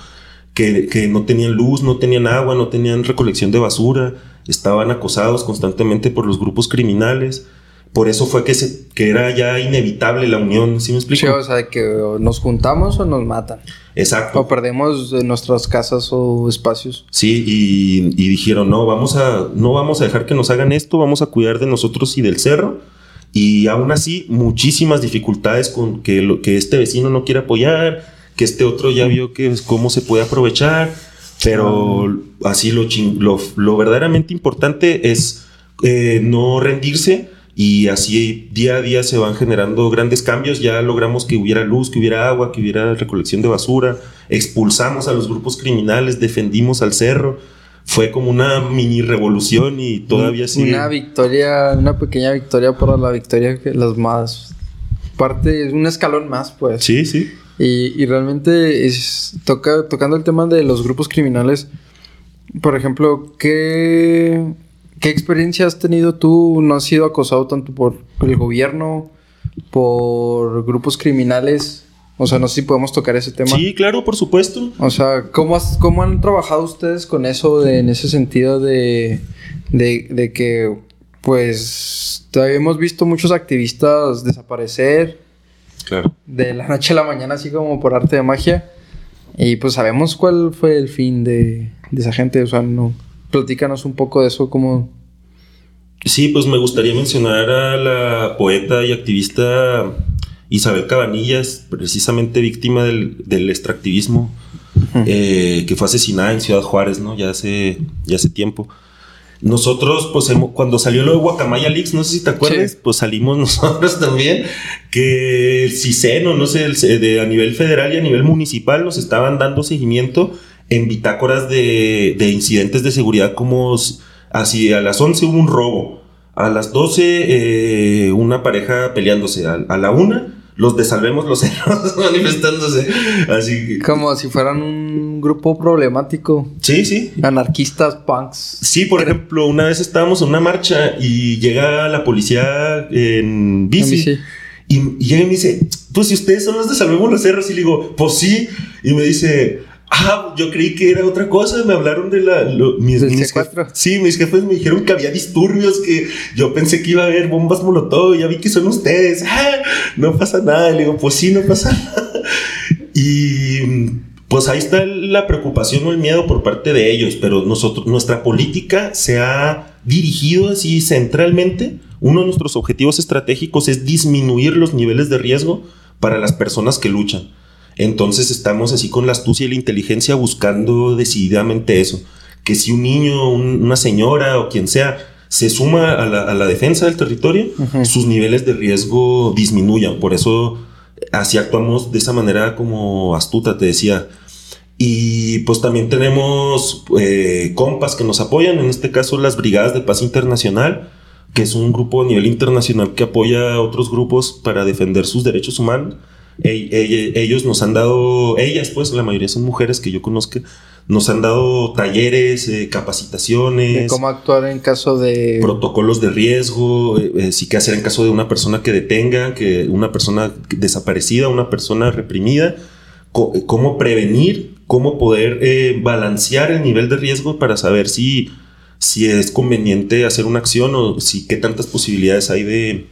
S2: que, que, no tenían luz, no tenían agua, no tenían recolección de basura, estaban acosados constantemente por los grupos criminales, por eso fue que, se, que era ya inevitable la unión, ¿sí me explico?
S1: Sí, o sea, que nos juntamos o nos matan.
S2: Exacto.
S1: O perdemos nuestras casas o espacios.
S2: Sí, y, dijeron, no, vamos a, no vamos a dejar que nos hagan esto, vamos a cuidar de nosotros y del cerro. Y aún así, muchísimas dificultades con que, lo, que este vecino no quiere apoyar, que este otro ya vio que cómo se puede aprovechar, pero así lo, lo, lo, verdaderamente importante es eh, no rendirse y así día a día se van generando grandes cambios. Ya logramos que hubiera luz, que hubiera agua, que hubiera recolección de basura, expulsamos a los grupos criminales, defendimos al cerro. Fue como una mini revolución y todavía sigue.
S1: Una victoria, una pequeña victoria para la victoria que las más. Parte, un escalón más, pues.
S2: Sí, sí.
S1: Y, y realmente es, toca, tocando el tema de los grupos criminales, por ejemplo, ¿qué, ¿Qué experiencia has tenido tú? ¿No has sido acosado tanto por el gobierno, por grupos criminales? O sea, no sé si podemos tocar ese tema.
S2: Sí, claro, por supuesto.
S1: O sea, ¿cómo, cómo han trabajado ustedes con eso de, en ese sentido de, de, de que, pues, todavía hemos visto muchos activistas desaparecer?
S2: Claro.
S1: De la noche a la mañana, así como por arte de magia. Y pues sabemos cuál fue el fin de, de esa gente. O sea, no platícanos un poco de eso, como...
S2: Sí, pues me gustaría mencionar a la poeta y activista Isabel Cabanillas, precisamente víctima del, extractivismo, eh, que fue asesinada en Ciudad Juárez, ¿no? Ya hace, ya hace tiempo. Nosotros, pues cuando salió lo de Guacamaya Leaks, no sé si te acuerdas, pues salimos nosotros también, que el CISEN no sé, de, a nivel federal y a nivel municipal nos estaban dando seguimiento en bitácoras de, incidentes de seguridad como así a las 11 hubo un robo, a las 12 eh, una pareja peleándose, a, la 1 los de Salvemos los Cerros manifestándose. Así
S1: Como si fueran un grupo problemático.
S2: Sí, sí.
S1: Anarquistas, punks.
S2: Sí, por ejemplo, una vez estábamos en una marcha y llega la policía en bici. Y, y llega y me dice, pues si ustedes son los de Salvemos los Cerros. Y le digo, pues sí. Y me dice, Ah, yo creí que era otra cosa. Me hablaron de la. mis, mis sí, mis jefes me dijeron que había disturbios, que yo pensé que iba a haber bombas molotov. Ya vi que son ustedes. Ah, no pasa nada. Le digo, pues sí, no pasa nada. Y pues ahí está la preocupación o el miedo por parte de ellos. Pero nosotros, nuestra política se ha dirigido así centralmente. Uno de nuestros objetivos estratégicos es disminuir los niveles de riesgo para las personas que luchan. Entonces estamos así con la astucia y la inteligencia buscando decididamente eso. Que si un niño, una señora o quien sea se suma a la, defensa del territorio, sus niveles de riesgo disminuyan. Por eso así actuamos de esa manera como astuta, te decía. Y pues también tenemos eh, compas que nos apoyan, en este caso las Brigadas de Paz Internacional, que es un grupo a nivel internacional que apoya a otros grupos para defender sus derechos humanos ellos nos han dado, ellas pues, la mayoría son mujeres que yo conozco, nos han dado talleres, eh, capacitaciones.
S1: De cómo actuar en caso de...
S2: Protocolos de riesgo, eh, eh, sí qué hacer en caso de una persona que detenga, que una persona desaparecida, una persona reprimida, cómo prevenir, cómo poder balancear el nivel de riesgo para saber si, si es conveniente hacer una acción o si qué tantas posibilidades hay de,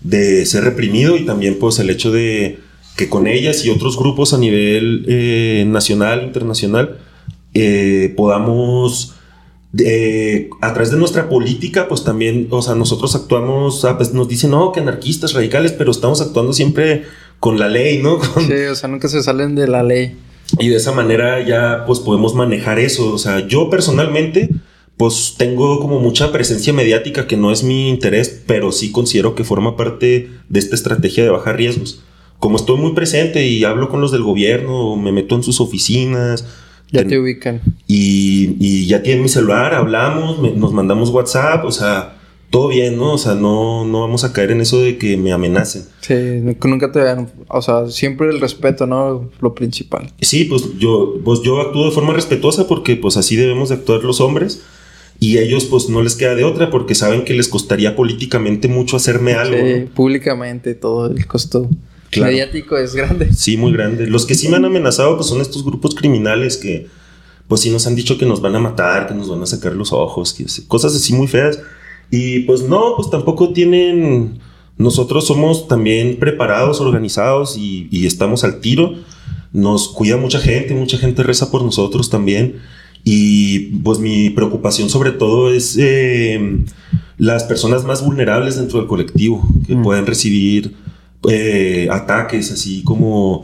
S2: de ser reprimido y también pues el hecho de que con ellas y otros grupos a nivel eh, nacional, internacional, eh, podamos, eh, a través de nuestra política, pues también, o sea, nosotros actuamos, ah, pues nos dicen, no, que anarquistas radicales, pero estamos actuando siempre con la ley, ¿no?
S1: Sí, o sea, nunca se salen de la ley.
S2: Y de esa manera ya, pues podemos manejar eso. O sea, yo personalmente, pues tengo como mucha presencia mediática que no es mi interés, pero sí considero que forma parte de esta estrategia de bajar riesgos como estoy muy presente y hablo con los del gobierno, me meto en sus oficinas.
S1: Ya te ubican.
S2: Y, ya tienen mi celular, hablamos, nos mandamos WhatsApp, o sea, todo bien, ¿no? O sea, no, no vamos a caer en eso de que me amenacen.
S1: Sí, nunca te vean, o sea, siempre el respeto, ¿no? Lo principal.
S2: Sí, pues yo, pues yo actúo de forma respetuosa porque pues así debemos de actuar los hombres. Y ellos pues no les queda de otra porque saben que les costaría políticamente mucho hacerme algo. Sí,
S1: públicamente todo el costo mediático es grande.
S2: Sí, muy grande. Los que sí me han amenazado pues son estos grupos criminales que pues sí nos han dicho que nos van a matar, que nos van a sacar los ojos, que, cosas así muy feas. Y pues no, pues tampoco tienen... Nosotros somos también preparados, organizados y, estamos al tiro. Nos cuida mucha gente, mucha gente reza por nosotros también. Y pues mi preocupación sobre todo es eh, las personas más vulnerables dentro del colectivo, que mm. pueden recibir eh, ataques, así como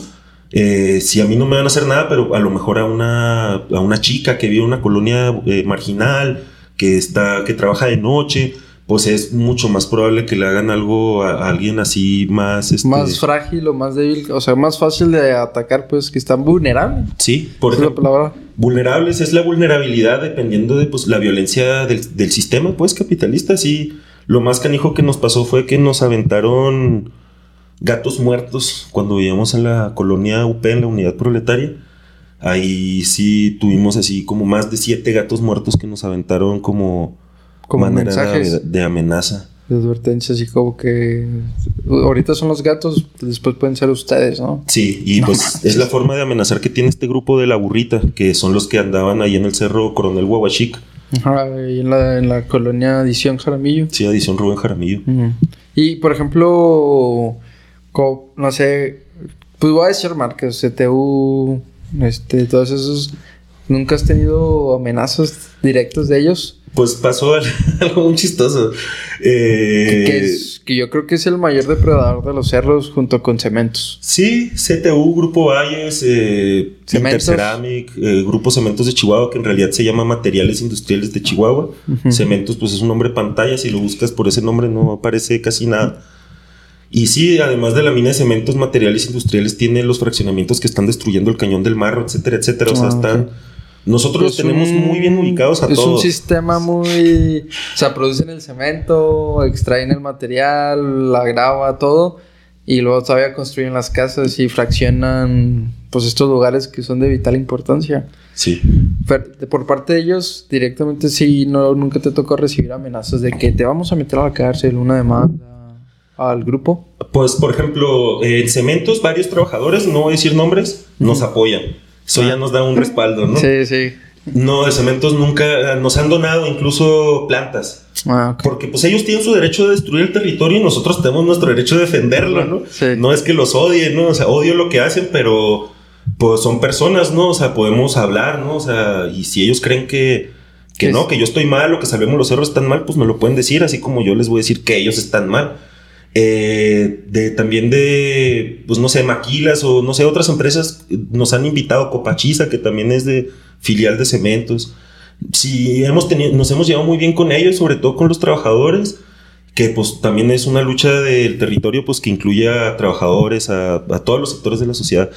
S2: eh, si a mí no me van a hacer nada, pero a lo mejor a una, a una chica que vive en una colonia eh, marginal, que, está, que trabaja de noche, pues es mucho más probable que le hagan algo a, alguien así más...
S1: Este, más frágil o más débil, o sea, más fácil de atacar, pues que están vulnerables.
S2: Sí, por ejemplo. La palabra? Vulnerables es la vulnerabilidad dependiendo de pues, la violencia del, del sistema, pues, capitalista. Sí, lo más canijo que nos pasó fue que nos aventaron gatos muertos cuando vivíamos en la colonia UP, en la unidad proletaria. Ahí sí tuvimos así como más de siete gatos muertos que nos aventaron como, como manera de, amenaza.
S1: De advertencia, así como que ahorita son los gatos, después pueden ser ustedes, ¿no?
S2: Sí, y pues es la forma de amenazar que tiene este grupo de la burrita, que son los que andaban ahí en el cerro Coronel Huahuachic.
S1: Ajá, y en la, en la colonia Adición Jaramillo.
S2: Sí, Adición Rubén Jaramillo.
S1: Y por ejemplo, no sé, pues voy a decir marcas, CTU, este, todos esos. ¿Nunca has tenido amenazas directas de ellos?
S2: Pues pasó algo muy chistoso.
S1: Eh, que, yo creo que es el mayor depredador de los cerros junto con Cementos.
S2: Sí, CTU, Grupo Valles, eh, Interceramic, eh, Grupo Cementos de Chihuahua, que en realidad se llama Materiales Industriales de Chihuahua. Cementos, pues es un nombre pantalla, si lo buscas por ese nombre no aparece casi nada. Y sí, además de la mina de cementos, materiales industriales, tiene los fraccionamientos que están destruyendo el cañón del Marro, etcétera, etcétera. o sea, ah, están. Nosotros los tenemos muy bien ubicados a todos. Es un
S1: sistema muy. O sea, producen el cemento, extraen el material, la grava, todo. Y luego todavía construyen las casas y fraccionan pues estos lugares que son de vital importancia.
S2: Sí.
S1: por parte de ellos, directamente sí, no, nunca te tocó recibir amenazas de que te vamos a meter a la cárcel, una demanda al grupo.
S2: Pues, por ejemplo, en Cementos, varios trabajadores, no voy a decir nombres, nos apoyan. Eso ya nos da un respaldo, ¿no?
S1: Sí, sí.
S2: No, de Cementos nunca nos han donado incluso plantas. Ah, Porque pues ellos tienen su derecho de destruir el territorio y nosotros tenemos nuestro derecho de defenderlo, ¿no? No es que los odie, ¿no? O sea, odio lo que hacen, pero pues son personas, ¿no? O sea, podemos hablar, ¿no? O sea, y si ellos creen que, que no, que yo estoy mal o que Salvemos los Cerros están mal, pues me lo pueden decir, así como yo les voy a decir que ellos están mal. Eh, de, también de, pues no sé, Maquilas o no sé, otras empresas nos han invitado, Copachiza, que también es de filial de cementos. Sí, hemos tenido, nos hemos llevado muy bien con ellos, sobre todo con los trabajadores, que pues también es una lucha del territorio pues que incluye a trabajadores, a, a todos los sectores de la sociedad.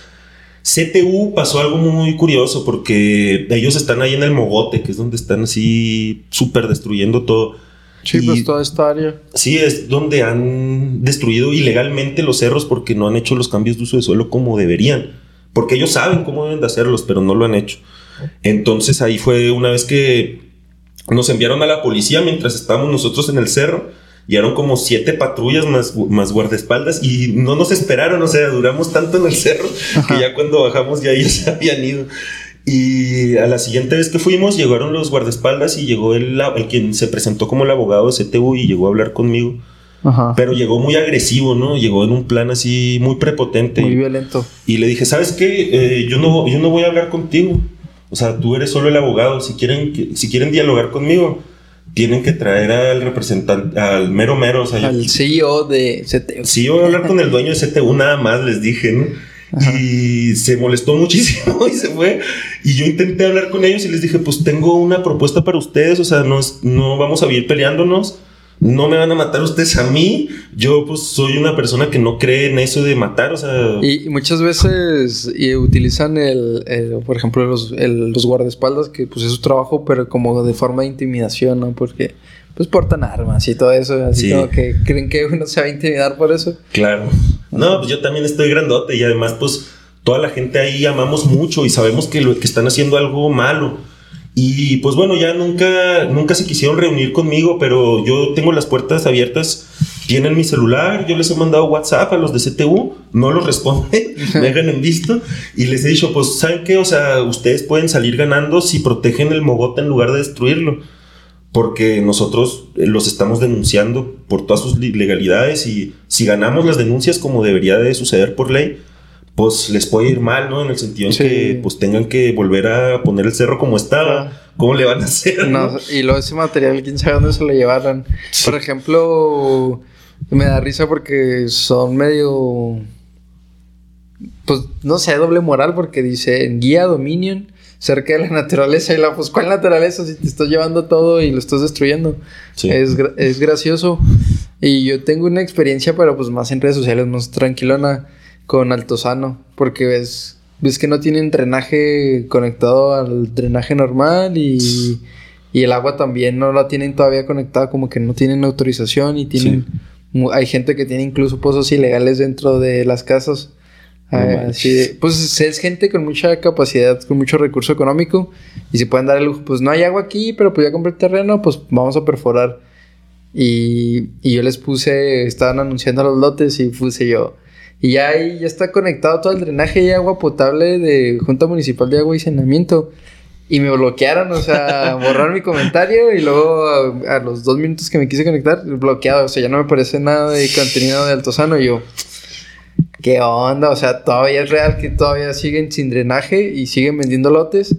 S2: CTU pasó algo muy curioso porque ellos están ahí en el Mogote, que es donde están así súper destruyendo todo.
S1: Sí, pues toda esta área.
S2: Sí, es donde han destruido ilegalmente los cerros porque no han hecho los cambios de uso de suelo como deberían. Porque ellos saben cómo deben de hacerlos, pero no lo han hecho. Entonces ahí fue una vez que nos enviaron a la policía mientras estábamos nosotros en el cerro Llegaron como siete patrullas más, más guardaespaldas y no nos esperaron, o sea, duramos tanto en el cerro que ya cuando bajamos ya ellos habían ido. Y a la siguiente vez que fuimos llegaron los guardaespaldas y llegó el, el quien se presentó como el abogado de CTU y llegó a hablar conmigo. Pero llegó muy agresivo, ¿no? Llegó en un plan así muy prepotente.
S1: Muy violento.
S2: Y le dije, ¿sabes qué? Eh, yo, no, yo no voy a hablar contigo. O sea, tú eres solo el abogado. Si quieren, si quieren dialogar conmigo, tienen que traer al representante, al mero mero, o sea,
S1: al CEO de CTU.
S2: Sí, yo voy a hablar con el dueño de CTU nada más, les dije, ¿no? Y se molestó muchísimo y se fue. Y yo intenté hablar con ellos y les dije, pues tengo una propuesta para ustedes, o sea, no, no vamos a vivir peleándonos no me van a matar ustedes a mí. Yo pues soy una persona que no cree en eso de matar, o sea...
S1: Y, muchas veces utilizan el, por ejemplo, los, los guardaespaldas, que pues es su trabajo, pero como de forma de intimidación, ¿no? Porque pues portan armas y todo eso, así como que creen que uno se va a intimidar por eso.
S2: Claro. No, pues yo también estoy grandote y además pues toda la gente ahí amamos mucho y sabemos que lo que están haciendo algo malo. Y pues bueno, ya nunca, nunca se quisieron reunir conmigo, pero yo tengo las puertas abiertas. Tienen mi celular, yo les he mandado WhatsApp a los de CTU, no los responden, me dejan en visto. Y les he dicho, pues, ¿saben qué? O sea, ustedes pueden salir ganando si protegen el mogote en lugar de destruirlo. Porque nosotros eh, los estamos denunciando por todas sus ilegalidades y si ganamos las denuncias como debería de suceder por ley, pues les puede ir mal, ¿no? En el sentido de que pues tengan que volver a poner el cerro como estaba. ¿Cómo le van a hacer?
S1: No, y luego ese material, quién sabe dónde se lo llevaron. Por ejemplo, me da risa porque son medio. Pues no sé, doble moral porque dice en guía Dominion cerca de la naturaleza y la pues ¿cuál naturaleza si te estás llevando todo y lo estás destruyendo? Es, es gracioso. Y yo tengo una experiencia, pero pues más en redes sociales, más tranquilona con Altozano, porque ves, ves que no tienen drenaje conectado al drenaje normal y, y el agua también no la tienen todavía conectada, como que no tienen autorización y tienen... Hay gente que tiene incluso pozos ilegales dentro de las casas. Ah, pues es gente con mucha capacidad, con mucho recurso económico y se pueden dar el lujo, pues no hay agua aquí, pero pues ya compré terreno, pues vamos a perforar. Y, y yo les puse, estaban anunciando los lotes y puse yo, y ya ahí ya está conectado todo el drenaje y agua potable de Junta Municipal de Agua y Saneamiento. Y me bloquearon, o sea, borrar mi comentario y luego a, los dos minutos que me quise conectar, bloqueado. O sea, ya no me parece nada de contenido de Altozano. Y yo, ¿qué onda? O sea, todavía es real que todavía siguen sin drenaje y siguen vendiendo lotes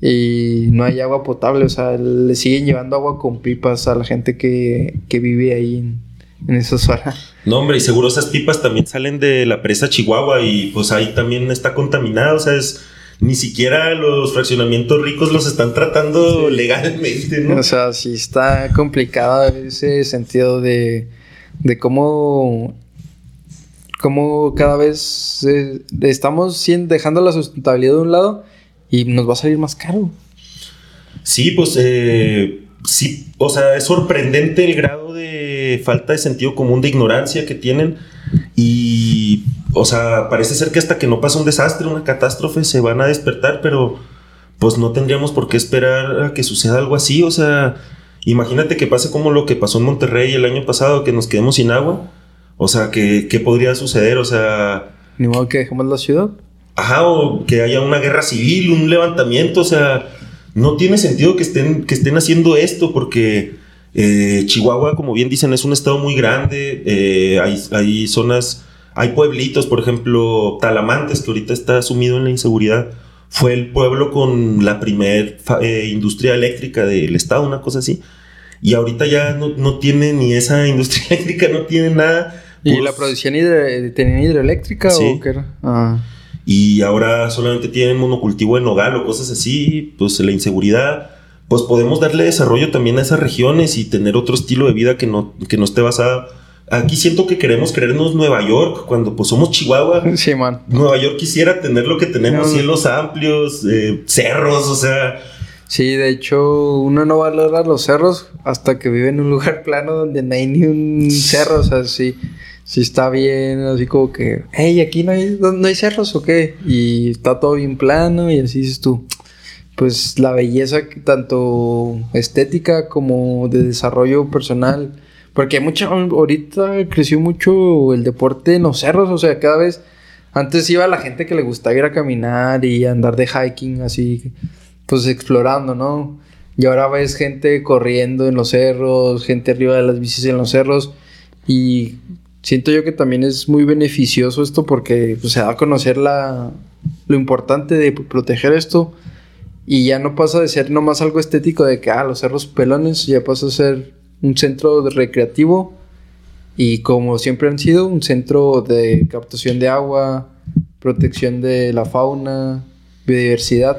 S1: y no hay agua potable. O sea, le siguen llevando agua con pipas a la gente que, que vive ahí en, en esa zona.
S2: No, hombre, y seguro esas pipas también salen de la presa Chihuahua y pues ahí también está contaminado, o sea, es ni siquiera los fraccionamientos ricos los están tratando legalmente, ¿no?
S1: O sea, sí está complicado ese sentido de, de cómo, cómo cada vez eh, estamos dejando la sustentabilidad de un lado y nos va a salir más caro.
S2: Sí, pues eh, sí, o sea, es sorprendente el grado de falta de sentido común, de ignorancia que tienen. Y, o sea, parece ser que hasta que no pasa un desastre, una catástrofe, se van a despertar, pero pues no tendríamos por qué esperar a que suceda algo así. O sea, imagínate que pase como lo que pasó en Monterrey el año pasado, que nos quedemos sin agua. O sea, ¿qué, qué podría suceder? O sea...
S1: Ni modo que dejemos la ciudad.
S2: Ajá, o que haya una guerra civil, un levantamiento, o sea, no tiene sentido que estén, que estén haciendo esto porque eh, Chihuahua, como bien dicen, es un estado muy grande, eh, hay, hay, zonas, hay pueblitos, por ejemplo, Talamantes, que ahorita está sumido en la inseguridad, fue el pueblo con la primer eh, industria eléctrica del estado, una cosa así, y ahorita ya no, no tiene ni esa industria eléctrica, no tiene nada.
S1: ¿Y la producción tenía hidroeléctrica o qué era? Ah.
S2: Y ahora solamente tienen monocultivo de nogal o cosas así, pues la inseguridad pues podemos darle desarrollo también a esas regiones y tener otro estilo de vida que no, que no esté basada. Aquí siento que queremos creernos Nueva York cuando pues somos Chihuahua.
S1: Sí, man.
S2: Nueva York quisiera tener lo que tenemos, cielos amplios, eh, cerros, o sea...
S1: Sí, de hecho, uno no valora los cerros hasta que vive en un lugar plano donde no hay ni un cerro, o sea, sí, sí está bien, así como que, hey, aquí no hay, no hay cerros o qué, y está todo bien plano y así dices tú, pues la belleza tanto estética como de desarrollo personal. Porque mucha, ahorita creció mucho el deporte en los cerros, o sea, cada vez antes iba la gente que le gustaba ir a caminar y andar de hiking así, pues explorando, ¿no? Y ahora ves gente corriendo en los cerros, gente arriba de las bicis en los cerros y siento yo que también es muy beneficioso esto porque pues, se da a conocer la, lo importante de proteger esto y ya no pasa de ser nomás algo estético de que, ah, los cerros pelones, ya pasa a ser un centro recreativo y como siempre han sido, un centro de captación de agua, protección de la fauna, biodiversidad.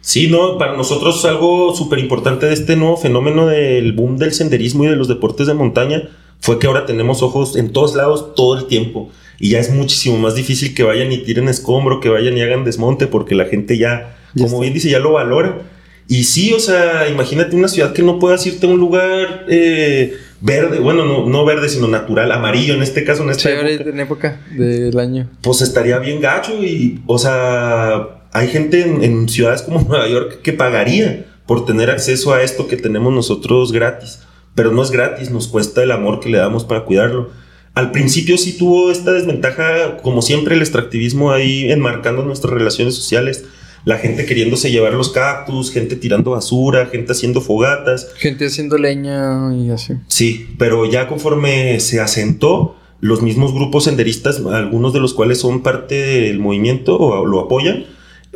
S2: Sí, no, para nosotros algo súper importante de este nuevo fenómeno del boom del senderismo y de los deportes de montaña fue que ahora tenemos ojos en todos lados todo el tiempo. Y ya es muchísimo más difícil que vayan y tiren escombro, que vayan y hagan desmonte, porque la gente ya como bien dice, ya lo valora. Y sí, o sea, imagínate una ciudad que no puedas irte a un lugar eh, verde, bueno, no, no, verde, sino natural, amarillo en este caso, en esta
S1: época. en época del año.
S2: Pues estaría bien gacho y, o sea, hay gente en, ciudades como Nueva York que pagaría por tener acceso a esto que tenemos nosotros gratis. Pero no es gratis, nos cuesta el amor que le damos para cuidarlo. Al principio sí tuvo esta desventaja, como siempre, el extractivismo ahí enmarcando nuestras relaciones sociales la gente queriéndose llevar los cactus, gente tirando basura, gente haciendo fogatas.
S1: Gente haciendo leña y así.
S2: Sí, pero ya conforme se asentó, los mismos grupos senderistas, algunos de los cuales son parte del movimiento o lo apoyan,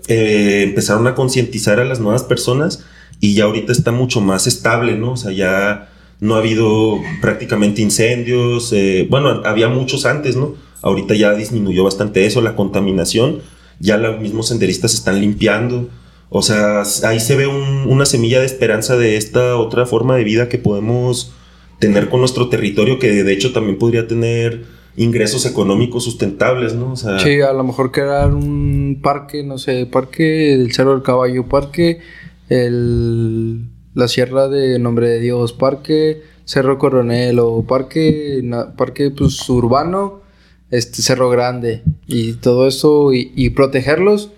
S2: eh, empezaron a concientizar a las nuevas personas y ya ahorita está mucho más estable, ¿no? O sea, ya no ha habido prácticamente incendios, eh, bueno, había muchos antes, ¿no? Ahorita ya disminuyó bastante eso, la contaminación ya los mismos senderistas están limpiando. O sea, ahí se ve una semilla de esperanza de esta otra forma de vida que podemos tener con nuestro territorio, que de hecho también podría tener ingresos económicos sustentables, ¿no? O sea,
S1: sí, a lo mejor crear un parque, no sé, parque del Cerro del Caballo, parque el, la Sierra de Nombre de Dios, parque Cerro Coronel o parque, parque pues, urbano este Cerro Grande y todo eso y, protegerlos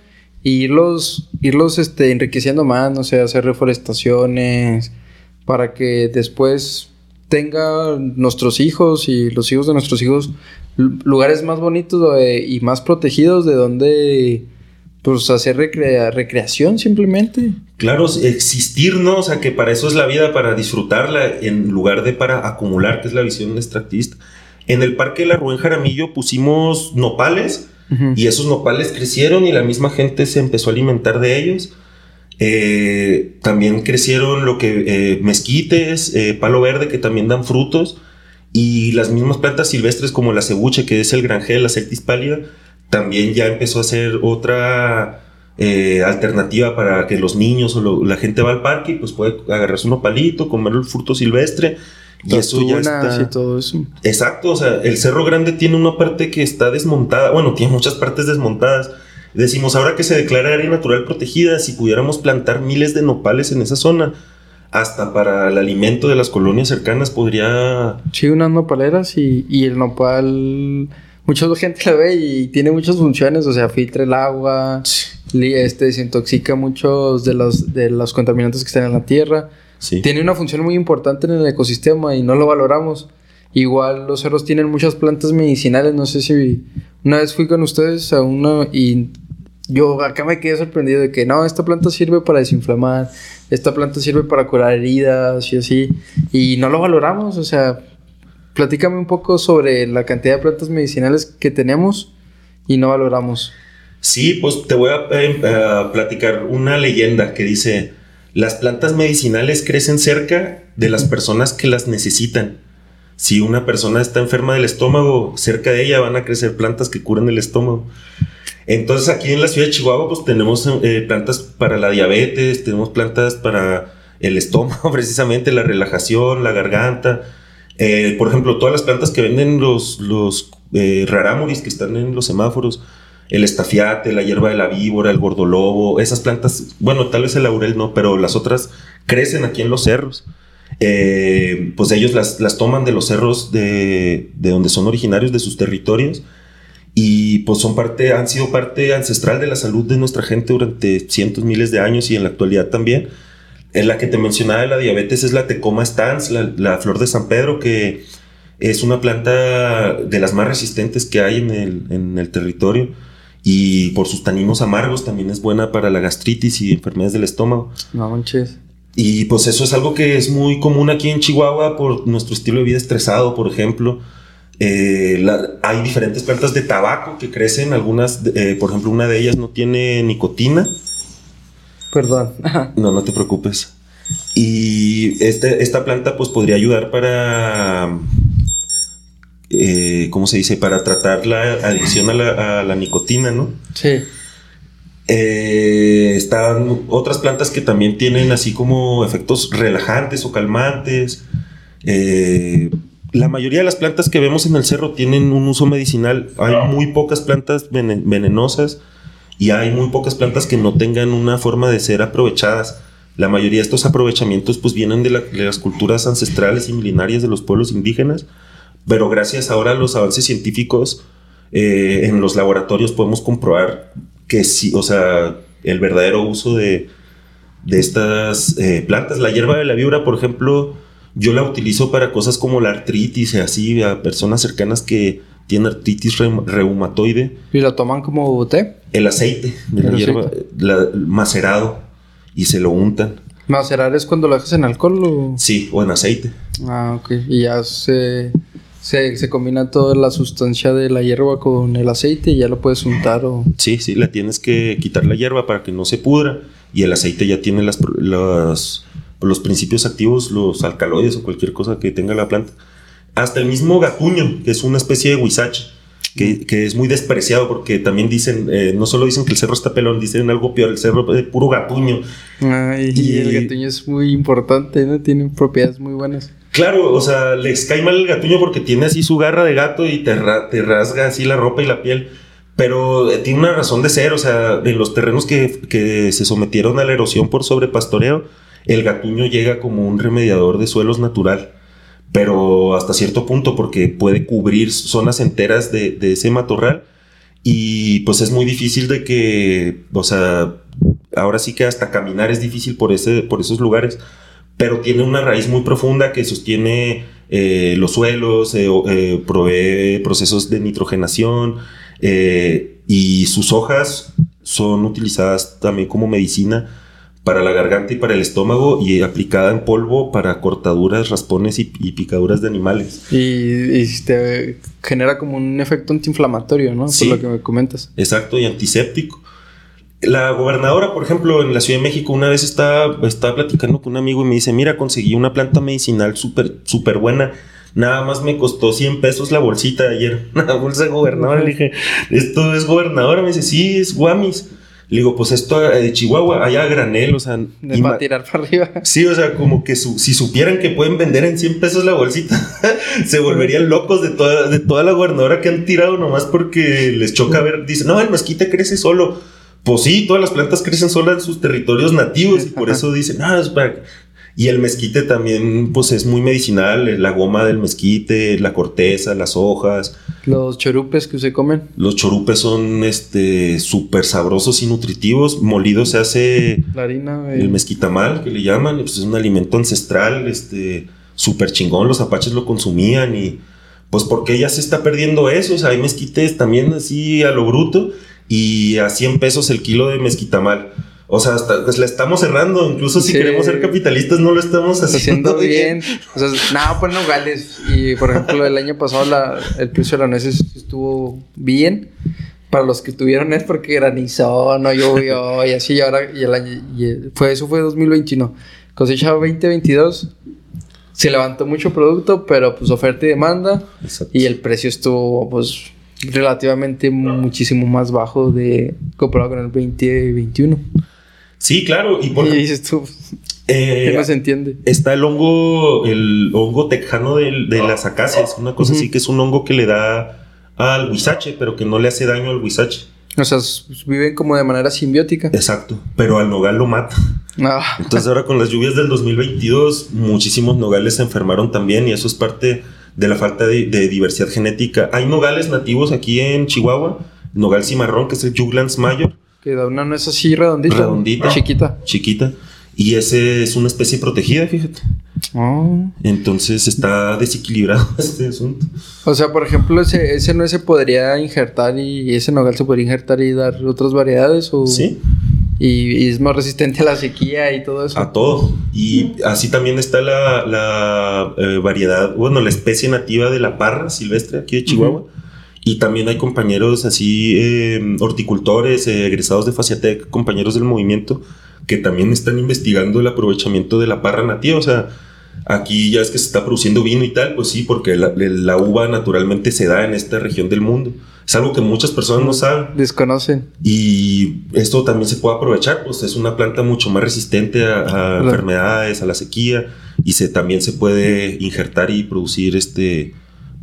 S1: y irlos, irlos este, enriqueciendo más, no sé, hacer reforestaciones para que después tenga nuestros hijos y los hijos de nuestros hijos lugares más bonitos y más protegidos de donde pues hacer recreación simplemente.
S2: Claro, existir, ¿no? O sea, que para eso es la vida, para disfrutarla en lugar de para acumular, que es la visión extractivista. En el Parque de la Rubén Jaramillo pusimos nopales y esos nopales crecieron y la misma gente se empezó a alimentar de ellos. Eh, también crecieron lo que eh, mezquites, eh, palo verde que también dan frutos y las mismas plantas silvestres como la cebuche que es el granjel, la celtis pálida, también ya empezó a ser otra alternativa para que los niños o la gente va al parque y pues puede agarrarse un nopalito, comer el fruto silvestre y eso ya está.
S1: todo eso.
S2: Exacto, o sea, el Cerro Grande tiene una parte que está desmontada, bueno, tiene muchas partes desmontadas. Decimos, ahora que se declara área natural protegida, si pudiéramos plantar miles de nopales en esa zona, hasta para el alimento de las colonias cercanas podría...
S1: Sí, unas nopaleras y, y el nopal... Mucha gente lo ve y tiene muchas funciones, o sea, filtra el agua, este, desintoxica muchos de los, de los contaminantes que están en la tierra. Sí. Tiene una función muy importante en el ecosistema y no lo valoramos. Igual los cerros tienen muchas plantas medicinales, no sé si una vez fui con ustedes a una y yo acá me quedé sorprendido de que no, esta planta sirve para desinflamar, esta planta sirve para curar heridas y así, y no lo valoramos, o sea, platícame un poco sobre la cantidad de plantas medicinales que tenemos y no valoramos.
S2: Sí, pues te voy a, eh, platicar una leyenda que dice, las plantas medicinales crecen cerca de las personas que las necesitan. Si una persona está enferma del estómago, cerca de ella van a crecer plantas que curan el estómago. Entonces aquí en la ciudad de Chihuahua pues tenemos eh, plantas para la diabetes, tenemos plantas para el estómago precisamente, la relajación, la garganta. Eh, por ejemplo, todas las plantas que venden los, los eh, que están en los semáforos, el estafiate, la hierba de la víbora, el gordolobo, esas plantas, bueno, tal vez el laurel no, pero las otras crecen aquí en los cerros. pues ellos las, las, toman de los cerros de, de donde son originarios de sus territorios y pues son parte, han sido parte ancestral de la salud de nuestra gente durante cientos, miles de años y en la actualidad también. En la que te mencionaba de la diabetes es la Tecoma stans, la, flor de San Pedro, que es una planta de las más resistentes que hay en el, en el territorio y por sus taninos amargos también es buena para la gastritis y enfermedades del estómago.
S1: No manches.
S2: Y pues eso es algo que es muy común aquí en Chihuahua por nuestro estilo de vida estresado, por ejemplo. Eh, hay diferentes plantas de tabaco que crecen, algunas, eh, por ejemplo, una de ellas no tiene nicotina.
S1: Perdón.
S2: no, no te preocupes. Y este, esta planta pues podría ayudar para, eh, ¿cómo se dice? Para tratar la adicción a la, nicotina, ¿no?
S1: Sí.
S2: están otras plantas que también tienen así como efectos relajantes o calmantes. Eh, la mayoría de las plantas que vemos en el cerro tienen un uso medicinal. Hay muy pocas plantas venenosas y hay muy pocas plantas que no tengan una forma de ser aprovechadas. La mayoría de estos aprovechamientos pues vienen de, las culturas ancestrales y milenarias de los pueblos indígenas, pero gracias ahora a los avances científicos eh, en los laboratorios podemos comprobar que sí, o sea, el verdadero uso de, estas eh, plantas. La hierba de la víbora, por ejemplo, yo la utilizo para cosas como la artritis y así, a personas cercanas que tienen artritis reumatoide.
S1: ¿Y la toman como té?
S2: El aceite de la hierba, macerado, y se lo untan.
S1: ¿Macerar es cuando lo dejas en alcohol o...?
S2: Sí, o en aceite.
S1: Ah, ok. Y ya se, se, combina toda la sustancia de la hierba con el aceite y ya lo puedes untar o...
S2: Sí, sí, la tienes que quitar la hierba para que no se pudra y el aceite ya tiene las, las los principios activos, los alcaloides o cualquier cosa que tenga la planta. Hasta el mismo gatuño, que es una especie de huizache, que, que es muy despreciado porque también dicen, eh, no solo dicen que el cerro está pelón, dicen algo peor, el cerro es puro gatuño.
S1: y, el gatuño es muy importante, ¿no? Tiene propiedades muy buenas.
S2: Claro, o sea, les cae mal el gatuño porque tiene así su garra de gato y te, te rasga así la ropa y la piel. Pero eh, tiene una razón de ser, o sea, en los terrenos que, que se sometieron a la erosión por sobrepastoreo, el gatuño llega como un remediador de suelos natural, pero hasta cierto punto porque puede cubrir zonas enteras de, ese matorral y pues es muy difícil de que, o sea, ahora sí que hasta caminar es difícil por, ese, por esos lugares, pero tiene una raíz muy profunda que sostiene eh, los suelos, eh, eh, provee procesos de nitrogenación y sus hojas son utilizadas también como medicina para la garganta y para el estómago y aplicada en polvo para cortaduras, raspones y, picaduras de animales.
S1: Y, te genera como un efecto antiinflamatorio, ¿no?
S2: Sí,
S1: Por lo que me comentas.
S2: Exacto, y antiséptico. La gobernadora, por ejemplo, en la Ciudad de México, una vez estaba, estaba platicando con un amigo y me dice, mira, conseguí una planta medicinal súper súper buena. Nada más me costó 100 pesos la bolsita de ayer. Una bolsa de gobernadora. Le dije, ¿esto es gobernadora? Me dice, sí, es guamis. Le digo, pues esto de Chihuahua, allá a granel, o sea...
S1: va a tirar para arriba.
S2: Sí, o sea, como que si supieran que pueden vender en 100 pesos la bolsita, se volverían locos de toda, de toda la gobernadora que han tirado nomás porque les choca ver. Dicen, no, el mezquite crece solo. Pues sí, todas las plantas crecen solas en sus territorios nativos y por eso dicen, ah, es para... Y el mezquite también, pues es muy medicinal, eh, la goma del mezquite, la corteza, las hojas.
S1: Los chorupes que se comen.
S2: Los chorupes son este súper sabrosos y nutritivos. Molido se hace
S1: la harina,
S2: el mezquitamal, que le llaman, pues es un alimento ancestral, este súper chingón, los apaches lo consumían y pues porque ya se está perdiendo eso, o sea, hay mezquites también así a lo bruto y a 100 pesos el kilo de mezquitamal. O sea, hasta, pues la estamos cerrando. Incluso si queremos ser capitalistas, no lo estamos haciendo, bien.
S1: O sea, nada, pues nogales. Y por ejemplo, el año pasado la, el precio de la nuez estuvo bien. Para los que tuvieron es porque granizó, no llovió y así. Y ahora, y el año, y fue, eso fue 2021. Cosecha 2022 se levantó mucho producto, pero pues oferta y demanda. Y el precio estuvo pues relativamente muchísimo más bajo de comparado con el 2021.
S2: Sí, claro. Y, por,
S1: dices tú, eh, no se entiende.
S2: Está el hongo, el hongo tejano de, las acacias, una cosa así que es un hongo que le da al huizache, pero que no le hace daño al huizache.
S1: O sea, viven como de manera simbiótica.
S2: Exacto, pero al nogal lo mata. Ah. Entonces ahora con las lluvias del 2022, muchísimos nogales se enfermaron también y eso es parte de la falta de, diversidad genética. Hay nogales nativos aquí en Chihuahua, nogal cimarrón, que es el Juglans mayor.
S1: Que da una nuez así redondita.
S2: Redondita.
S1: Chiquita.
S2: Chiquita. Y ese es una especie protegida, fíjate. Oh. Entonces está desequilibrado este asunto.
S1: O sea, por ejemplo, ese, ese no se podría injertar y ese nogal se podría injertar y dar otras variedades o...
S2: Sí.
S1: Y, es más resistente a la sequía y todo eso.
S2: A todo. Y así también está la, la eh, variedad, bueno, la especie nativa de la parra silvestre aquí de Chihuahua. Y también hay compañeros así, eh, horticultores, eh, egresados de Faciatec, compañeros del movimiento, que también están investigando el aprovechamiento de la parra nativa. O sea, aquí ya es que se está produciendo vino y tal, pues sí, porque la, uva naturalmente se da en esta región del mundo. Es algo que muchas personas no saben.
S1: Desconocen.
S2: Y esto también se puede aprovechar, pues es una planta mucho más resistente a, enfermedades, a la sequía, y se, también se puede injertar y producir este,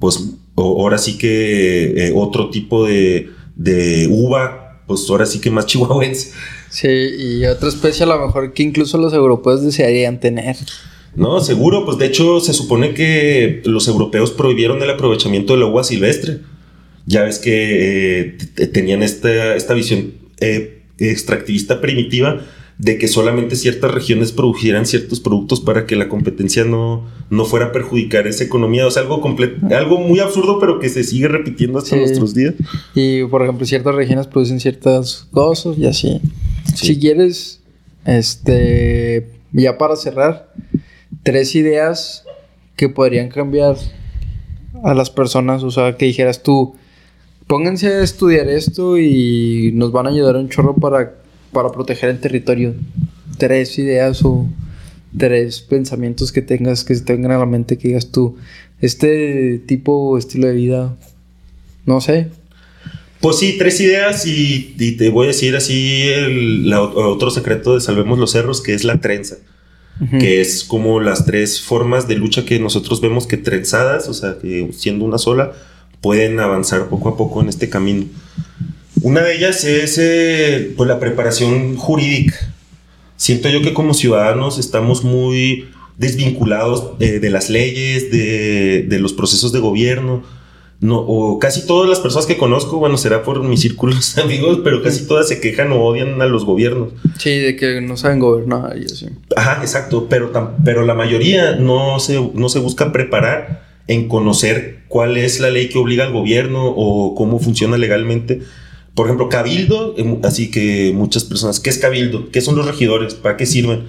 S2: pues ahora sí que eh, otro tipo de, de uva, pues ahora sí que más chihuahuense.
S1: Sí, y otra especie a lo mejor que incluso los europeos desearían tener.
S2: No, seguro, pues de hecho se supone que los europeos prohibieron el aprovechamiento de la uva silvestre. Ya ves que eh, tenían esta, esta visión eh, extractivista primitiva de que solamente ciertas regiones produjeran ciertos productos para que la competencia no, no fuera a perjudicar esa economía. O sea, algo, algo muy absurdo, pero que se sigue repitiendo hasta nuestros días.
S1: Y, por ejemplo, ciertas regiones producen ciertas cosas y así. Si quieres, este, ya para cerrar, tres ideas que podrían cambiar a las personas, o sea, que dijeras tú, pónganse a estudiar esto y nos van a ayudar un chorro para, para proteger el territorio. Tres ideas o tres pensamientos que tengas, que se tengan a la mente, que digas tú, este tipo, estilo de vida, no sé,
S2: pues sí, tres ideas y, te voy a decir así el otro secreto de Salvemos los Cerros, que es la trenza. Que es como las tres formas de lucha que nosotros vemos que trenzadas, o sea, que siendo una sola, pueden avanzar poco a poco en este camino. Una de ellas es eh, pues la preparación jurídica. Siento yo que como ciudadanos estamos muy desvinculados eh, de las leyes, de, de los procesos de gobierno no, o casi todas las personas que conozco, bueno, será por mis círculos amigos, pero casi todas se quejan o odian a los gobiernos.
S1: Sí, de que no saben gobernar y así.
S2: Ajá, exacto, pero, pero la mayoría no se, no se busca preparar en conocer cuál es la ley que obliga al gobierno o cómo funciona legalmente. Por ejemplo, cabildo, em, así que muchas personas, ¿qué es cabildo? ¿Qué son los regidores? ¿Para qué sirven?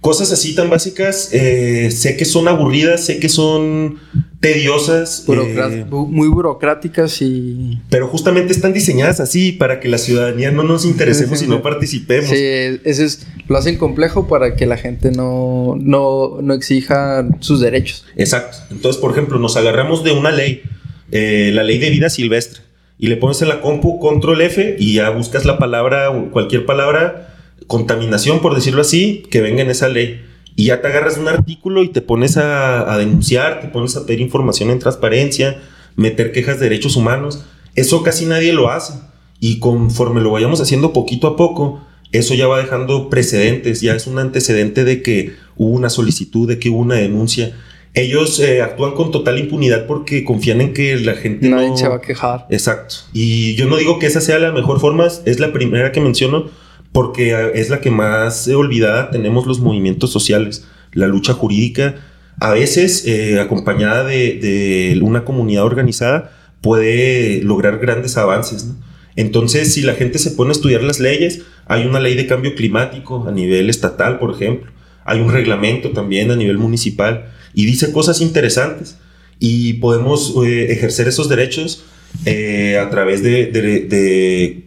S2: Cosas así tan básicas, eh, sé que son aburridas, sé que son tediosas.
S1: Eh, muy burocráticas y...
S2: Pero justamente están diseñadas así para que la ciudadanía no nos interesemos y no participemos.
S1: Sí, eso es, lo hacen complejo para que la gente no, no, no exija sus derechos.
S2: Exacto. Entonces, por ejemplo, nos agarramos de una ley, eh, la ley de vida silvestre, y le pones en la compu control F y ya buscas la palabra, cualquier palabra contaminación, por decirlo así, que venga en esa ley. Y ya te agarras un artículo y te pones a, denunciar, te pones a pedir información en transparencia, meter quejas de derechos humanos. Eso casi nadie lo hace. Y conforme lo vayamos haciendo poquito a poco, eso ya va dejando precedentes, ya es un antecedente de que hubo una solicitud, de que hubo una denuncia. Ellos eh, actúan con total impunidad porque confían en que la gente
S1: Nadie se va a quejar.
S2: Exacto. Y yo no digo que esa sea la mejor forma, es la primera que menciono porque eh, es la que más olvidada tenemos los movimientos sociales, la lucha jurídica, a veces eh, acompañada de, una comunidad organizada, puede lograr grandes avances. Entonces, si la gente se pone a estudiar las leyes, hay una ley de cambio climático a nivel estatal, por ejemplo, hay un reglamento también a nivel municipal y dice cosas interesantes y podemos eh, ejercer esos derechos eh, a través de,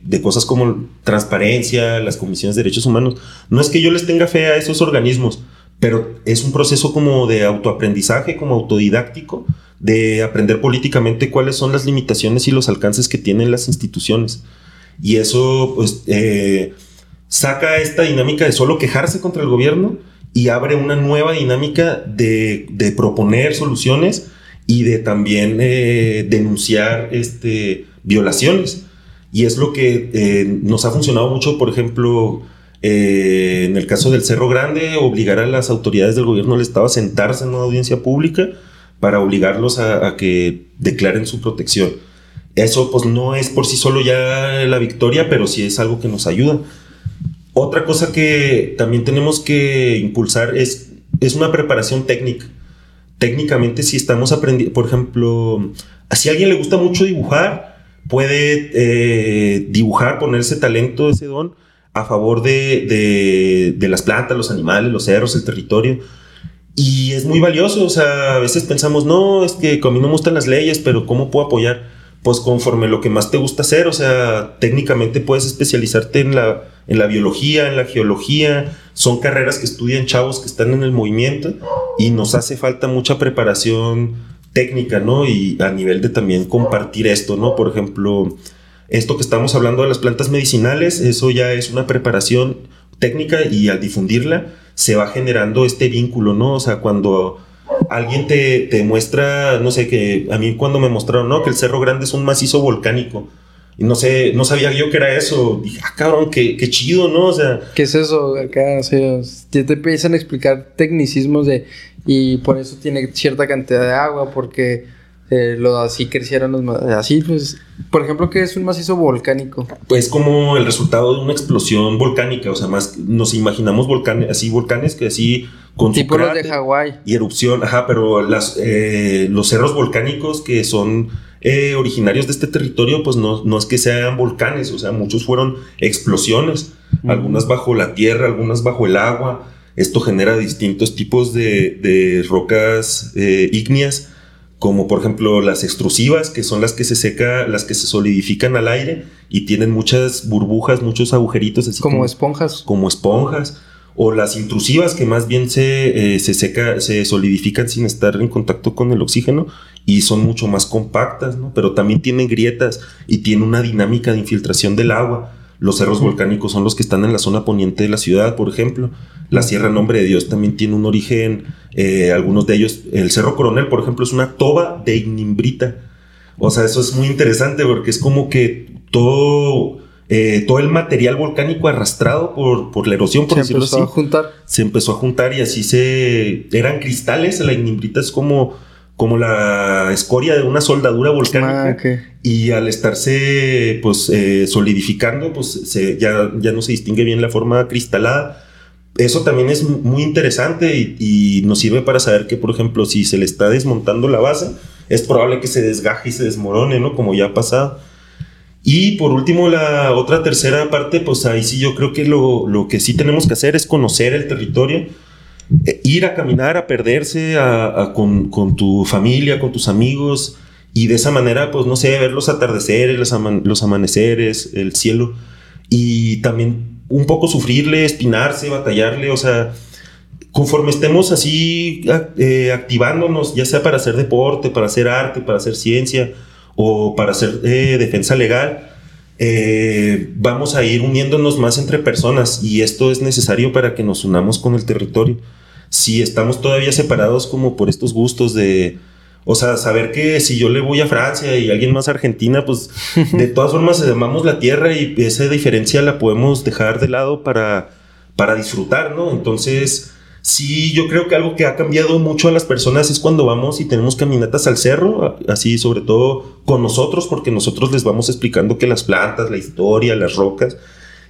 S2: de, cosas como transparencia, las comisiones de derechos humanos. No es que yo les tenga fe a esos organismos, pero es un proceso como de autoaprendizaje, como autodidáctico, de aprender políticamente cuáles son las limitaciones y los alcances que tienen las instituciones. Y eso, pues, eh, saca esta dinámica de solo quejarse contra el gobierno y abre una nueva dinámica de, proponer soluciones y de también eh, denunciar este, violaciones. Y es lo que eh, nos ha funcionado mucho, por ejemplo, eh, en el caso del Cerro Grande, obligar a las autoridades del gobierno del Estado a sentarse en una audiencia pública para obligarlos a, que declaren su protección. Eso pues no es por sí solo ya la victoria, pero sí es algo que nos ayuda. Otra cosa que también tenemos que impulsar es, es una preparación técnica. Técnicamente si estamos aprendiendo, por ejemplo, si a alguien le gusta mucho dibujar, puede eh, dibujar, ponerse talento, ese don, a favor de, de, las plantas, los animales, los cerros, el territorio. Y es muy valioso, o sea, a veces pensamos, no, es que a mí no me gustan las leyes, pero ¿cómo puedo apoyar? Pues conforme lo que más te gusta hacer, o sea, técnicamente puedes especializarte en la, en la biología, en la geología, son carreras que estudian chavos que están en el movimiento y nos hace falta mucha preparación técnica, ¿no? Y a nivel de también compartir esto, ¿no? Por ejemplo, esto que estamos hablando de las plantas medicinales, eso ya es una preparación técnica y al difundirla se va generando este vínculo, ¿no? O sea, cuando alguien te, te muestra, no sé, que a mí cuando me mostraron, ¿no? Que el Cerro Grande es un macizo volcánico. Y no sé, no sabía yo que era eso. Dije, ah, cabrón, qué, qué chido, ¿no? O sea...
S1: ¿Qué es eso? Acá, o sea, ya te empiezan a explicar tecnicismos de... Y por eso tiene cierta cantidad de agua, porque eh, lo así crecieron los así pues por ejemplo qué es un macizo volcánico
S2: pues como el resultado de una explosión volcánica o sea más nos imaginamos volcanes así volcanes que así
S1: con tipo los de Hawái
S2: y erupción ajá pero las eh, los cerros volcánicos que son eh, originarios de este territorio pues no, no es que sean volcanes o sea muchos fueron explosiones algunas bajo la tierra algunas bajo el agua esto genera distintos tipos de, de rocas ígneas como por ejemplo las extrusivas, que son las que se seca, las que se solidifican al aire y tienen muchas burbujas, muchos agujeritos así
S1: como, esponjas.
S2: Como esponjas. O las intrusivas que más bien se, eh, se seca, se solidifican sin estar en contacto con el oxígeno y son mucho más compactas, ¿no? Pero también tienen grietas y tienen una dinámica de infiltración del agua. Los cerros volcánicos son los que están en la zona poniente de la ciudad, por ejemplo. La Sierra Nombre de Dios también tiene un origen, eh, algunos de ellos, el Cerro Coronel, por ejemplo, es una toba de ignimbrita. O sea, eso es muy interesante porque es como que todo, eh, todo el material volcánico arrastrado por, por la erosión, por
S1: se empezó a juntar.
S2: Se empezó a juntar y así se... Eran cristales, la ignimbrita es como como la escoria de una soldadura volcánica. Ah, y al estarse pues eh, solidificando, pues ya, ya no se distingue bien la forma cristalada. Eso también es muy interesante y, nos sirve para saber que, por ejemplo, si se le está desmontando la base, es probable que se desgaje y se desmorone, ¿no? Como ya ha pasado. Y por último, la otra tercera parte, pues ahí sí yo creo que lo, lo que sí tenemos que hacer es conocer el territorio eh, ir a caminar, a perderse con, tu familia, con tus amigos, y de esa manera, pues no sé, ver los atardeceres, los, amaneceres, el cielo, y también un poco sufrirle, espinarse, batallarle, o sea, conforme estemos así eh, activándonos, ya sea para hacer deporte, para hacer arte, para hacer ciencia o para hacer eh, defensa legal, vamos a ir uniéndonos más entre personas y esto es necesario para que nos unamos con el territorio si estamos todavía separados como por estos gustos de O sea, saber que si yo le voy a Francia y alguien más a Argentina, pues de todas formas amamos la tierra y esa diferencia la podemos dejar de lado para, para disfrutar, ¿no? Entonces, sí, yo creo que algo que ha cambiado mucho a las personas es cuando vamos y tenemos caminatas al cerro, así sobre todo con nosotros, porque nosotros les vamos explicando que las plantas, la historia, las rocas,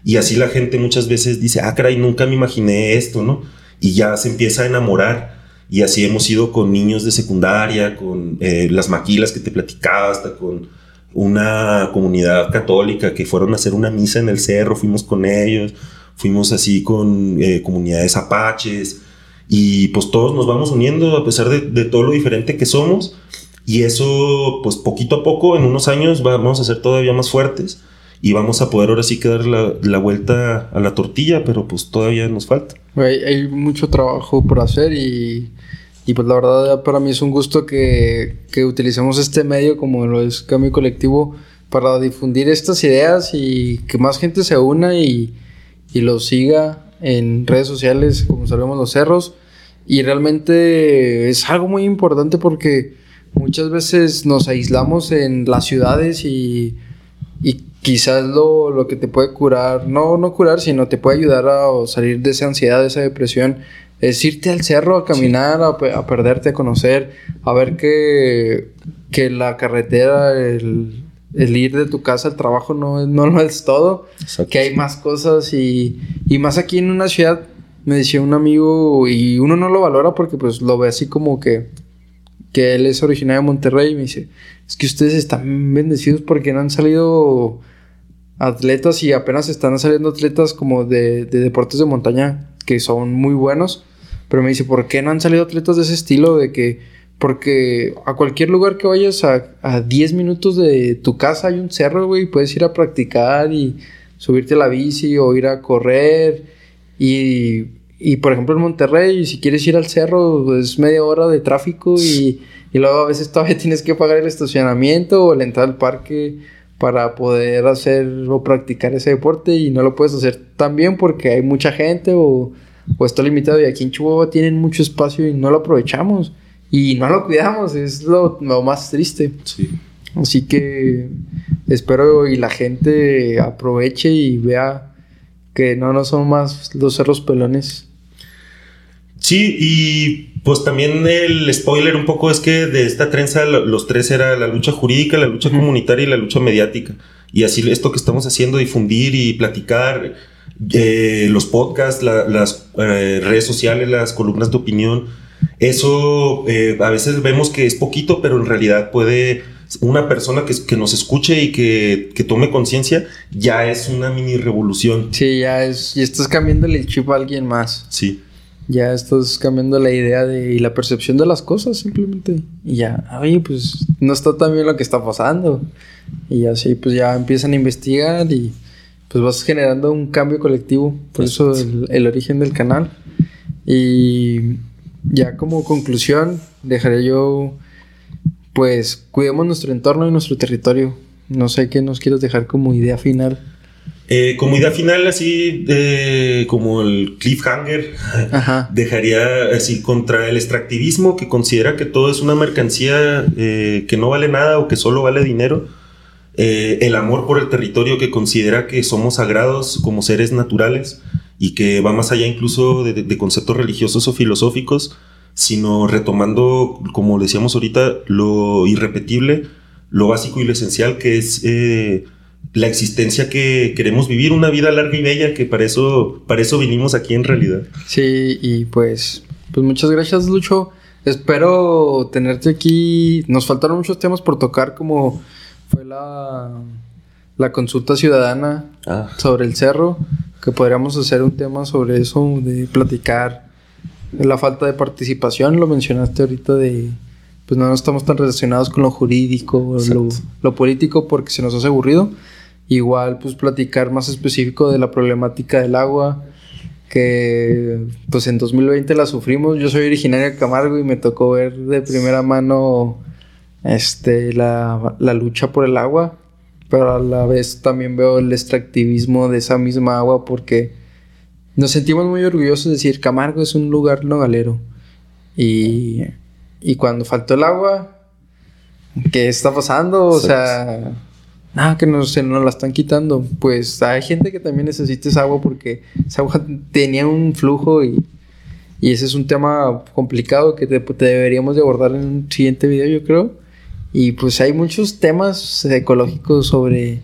S2: y así la gente muchas veces dice, ah, caray, nunca me imaginé esto, ¿no? Y ya se empieza a enamorar. Y así hemos ido con niños de secundaria, con eh, las maquilas que te platicaba, hasta con una comunidad católica que fueron a hacer una misa en el cerro, fuimos con ellos, fuimos así con eh, comunidades apaches, y pues todos nos vamos uniendo a pesar de, de, todo lo diferente que somos, y eso pues poquito a poco, en unos años vamos a ser todavía más fuertes, y vamos a poder ahora sí que dar la, la vuelta a la tortilla, pero pues todavía nos falta.
S1: Hay, hay mucho trabajo por hacer y y pues la verdad para mí es un gusto que, que utilicemos este medio como lo es Cambio Colectivo para difundir estas ideas y que más gente se una y, y lo siga en redes sociales como sabemos los cerros. Y realmente es algo muy importante porque muchas veces nos aislamos en las ciudades y, y quizás lo, lo, que te puede curar, no, no curar, sino te puede ayudar a salir de esa ansiedad, de esa depresión, es irte al cerro a caminar, a, perderte, a conocer, a ver que, que la carretera, el, ir de tu casa al trabajo no, no lo es todo, que hay más cosas y, y más aquí en una ciudad, me decía un amigo, y uno no lo valora porque pues lo ve así como que, que él es originario de Monterrey y me dice, es que ustedes están bendecidos porque no han salido atletas y apenas están saliendo atletas como de, de deportes de montaña que son muy buenos pero me dice, ¿por qué no han salido atletas de ese estilo? De que, porque a cualquier lugar que vayas a, a 10 minutos de tu casa hay un cerro, güey, puedes ir a practicar y subirte la bici o ir a correr. Y, y por ejemplo en Monterrey, si quieres ir al cerro, es media hora de tráfico y, y luego a veces todavía tienes que pagar el estacionamiento o la entrada al parque para poder hacer o practicar ese deporte y no lo puedes hacer tan bien porque hay mucha gente o o está limitado y aquí en Chihuahua tienen mucho espacio y no lo aprovechamos y no lo cuidamos, es lo, más triste.
S2: Sí.
S1: Así que espero y la gente aproveche y vea que no, no son más los cerros pelones.
S2: Sí, y pues también el spoiler un poco es que de esta trenza los tres era la lucha jurídica, la lucha comunitaria y la lucha mediática. Y así esto que estamos haciendo, difundir y platicar, eh, los podcasts, las eh, redes sociales, las columnas de opinión, eso eh, a veces vemos que es poquito, pero en realidad puede una persona que, que nos escuche y que, que tome conciencia, ya es una mini revolución.
S1: Sí, ya es, y estás cambiándole el chip a alguien más.
S2: Sí.
S1: Ya estás cambiando la idea de, y la percepción de las cosas simplemente. Y ya, oye, pues no está tan bien lo que está pasando. Y así, pues ya empiezan a investigar y pues vas generando un cambio colectivo. Por eso el, origen del canal. Y ya como conclusión, dejaré yo, pues cuidemos nuestro entorno y nuestro territorio. No sé qué nos quieres dejar como idea final.
S2: Eh, como idea final, así como el cliffhanger, dejaría así contra el extractivismo que considera que todo es una mercancía eh, que no vale nada o que solo vale dinero eh, el amor por el territorio que considera que somos sagrados como seres naturales y que va más allá incluso de, conceptos religiosos o filosóficos, sino retomando, como decíamos ahorita, lo irrepetible, lo básico y lo esencial que es eh, la existencia que queremos vivir, una vida larga y bella, que para eso, para eso vinimos aquí en realidad.
S1: Sí, y pues, pues muchas gracias Lucho. Espero tenerte aquí. Nos faltaron muchos temas por tocar como fue la, la consulta ciudadana ah. sobre el cerro, que podríamos hacer un tema sobre eso, de platicar la falta de participación, lo mencionaste ahorita de, pues no estamos tan relacionados con lo jurídico, lo, lo, político, porque se nos hace aburrido. Igual, pues platicar más específico de la problemática del agua, que pues en 2020 la sufrimos. Yo soy originario de Camargo y me tocó ver de primera mano este, la, la, lucha por el agua, pero a la vez también veo el extractivismo de esa misma agua porque nos sentimos muy orgullosos de decir Camargo es un lugar nogalero. Y, y cuando faltó el agua, ¿qué está pasando? O sea, nada, que nos, se nos la están quitando. Pues hay gente que también necesita esa agua porque esa agua tenía un flujo y, y ese es un tema complicado que te, te deberíamos de abordar en un siguiente video, yo creo. Y pues hay muchos temas ecológicos sobre,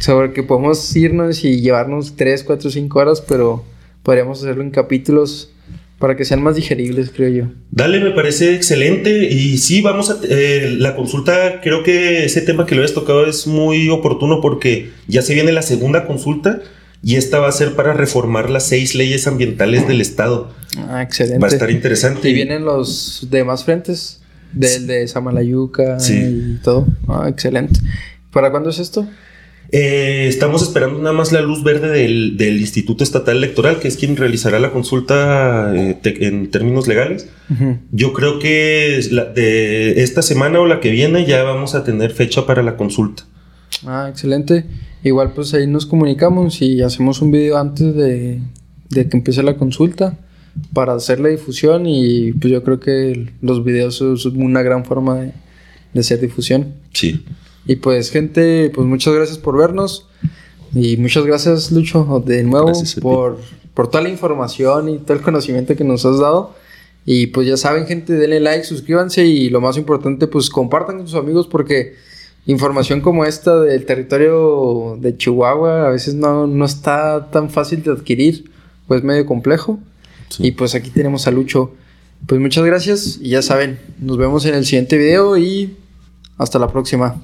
S1: sobre que podemos irnos y llevarnos 3, 4, 5 horas, pero podríamos hacerlo en capítulos para que sean más digeribles, creo yo.
S2: Dale, me parece excelente. Y sí, vamos a... Eh, la consulta, creo que ese tema que lo habías tocado es muy oportuno porque ya se viene la segunda consulta y esta va a ser para reformar las seis leyes ambientales del Estado.
S1: Ah, excelente.
S2: Va a estar interesante.
S1: Y vienen los demás frentes, del de Samalayuca y todo. Ah, excelente. ¿Para cuándo es esto?
S2: Eh, estamos esperando nada más la luz verde del, Instituto Estatal Electoral, que es quien realizará la consulta eh, en términos legales. Yo creo que de esta semana o la que viene ya vamos a tener fecha para la consulta.
S1: Ah, excelente. Igual pues ahí nos comunicamos y hacemos un video antes de, que empiece la consulta para hacer la difusión y pues yo creo que los videos son una gran forma de, de hacer difusión.
S2: Sí.
S1: Y pues, gente, pues muchas gracias por vernos. Y muchas gracias, Lucho, de nuevo, por, por toda la información y todo el conocimiento que nos has dado. Y pues ya saben, gente, denle like, suscríbanse y lo más importante, pues compartan con sus amigos porque información como esta del territorio de Chihuahua a veces no, no está tan fácil de adquirir, pues medio complejo. Y pues aquí tenemos a Lucho. Pues muchas gracias y ya saben, nos vemos en el siguiente video y hasta la próxima.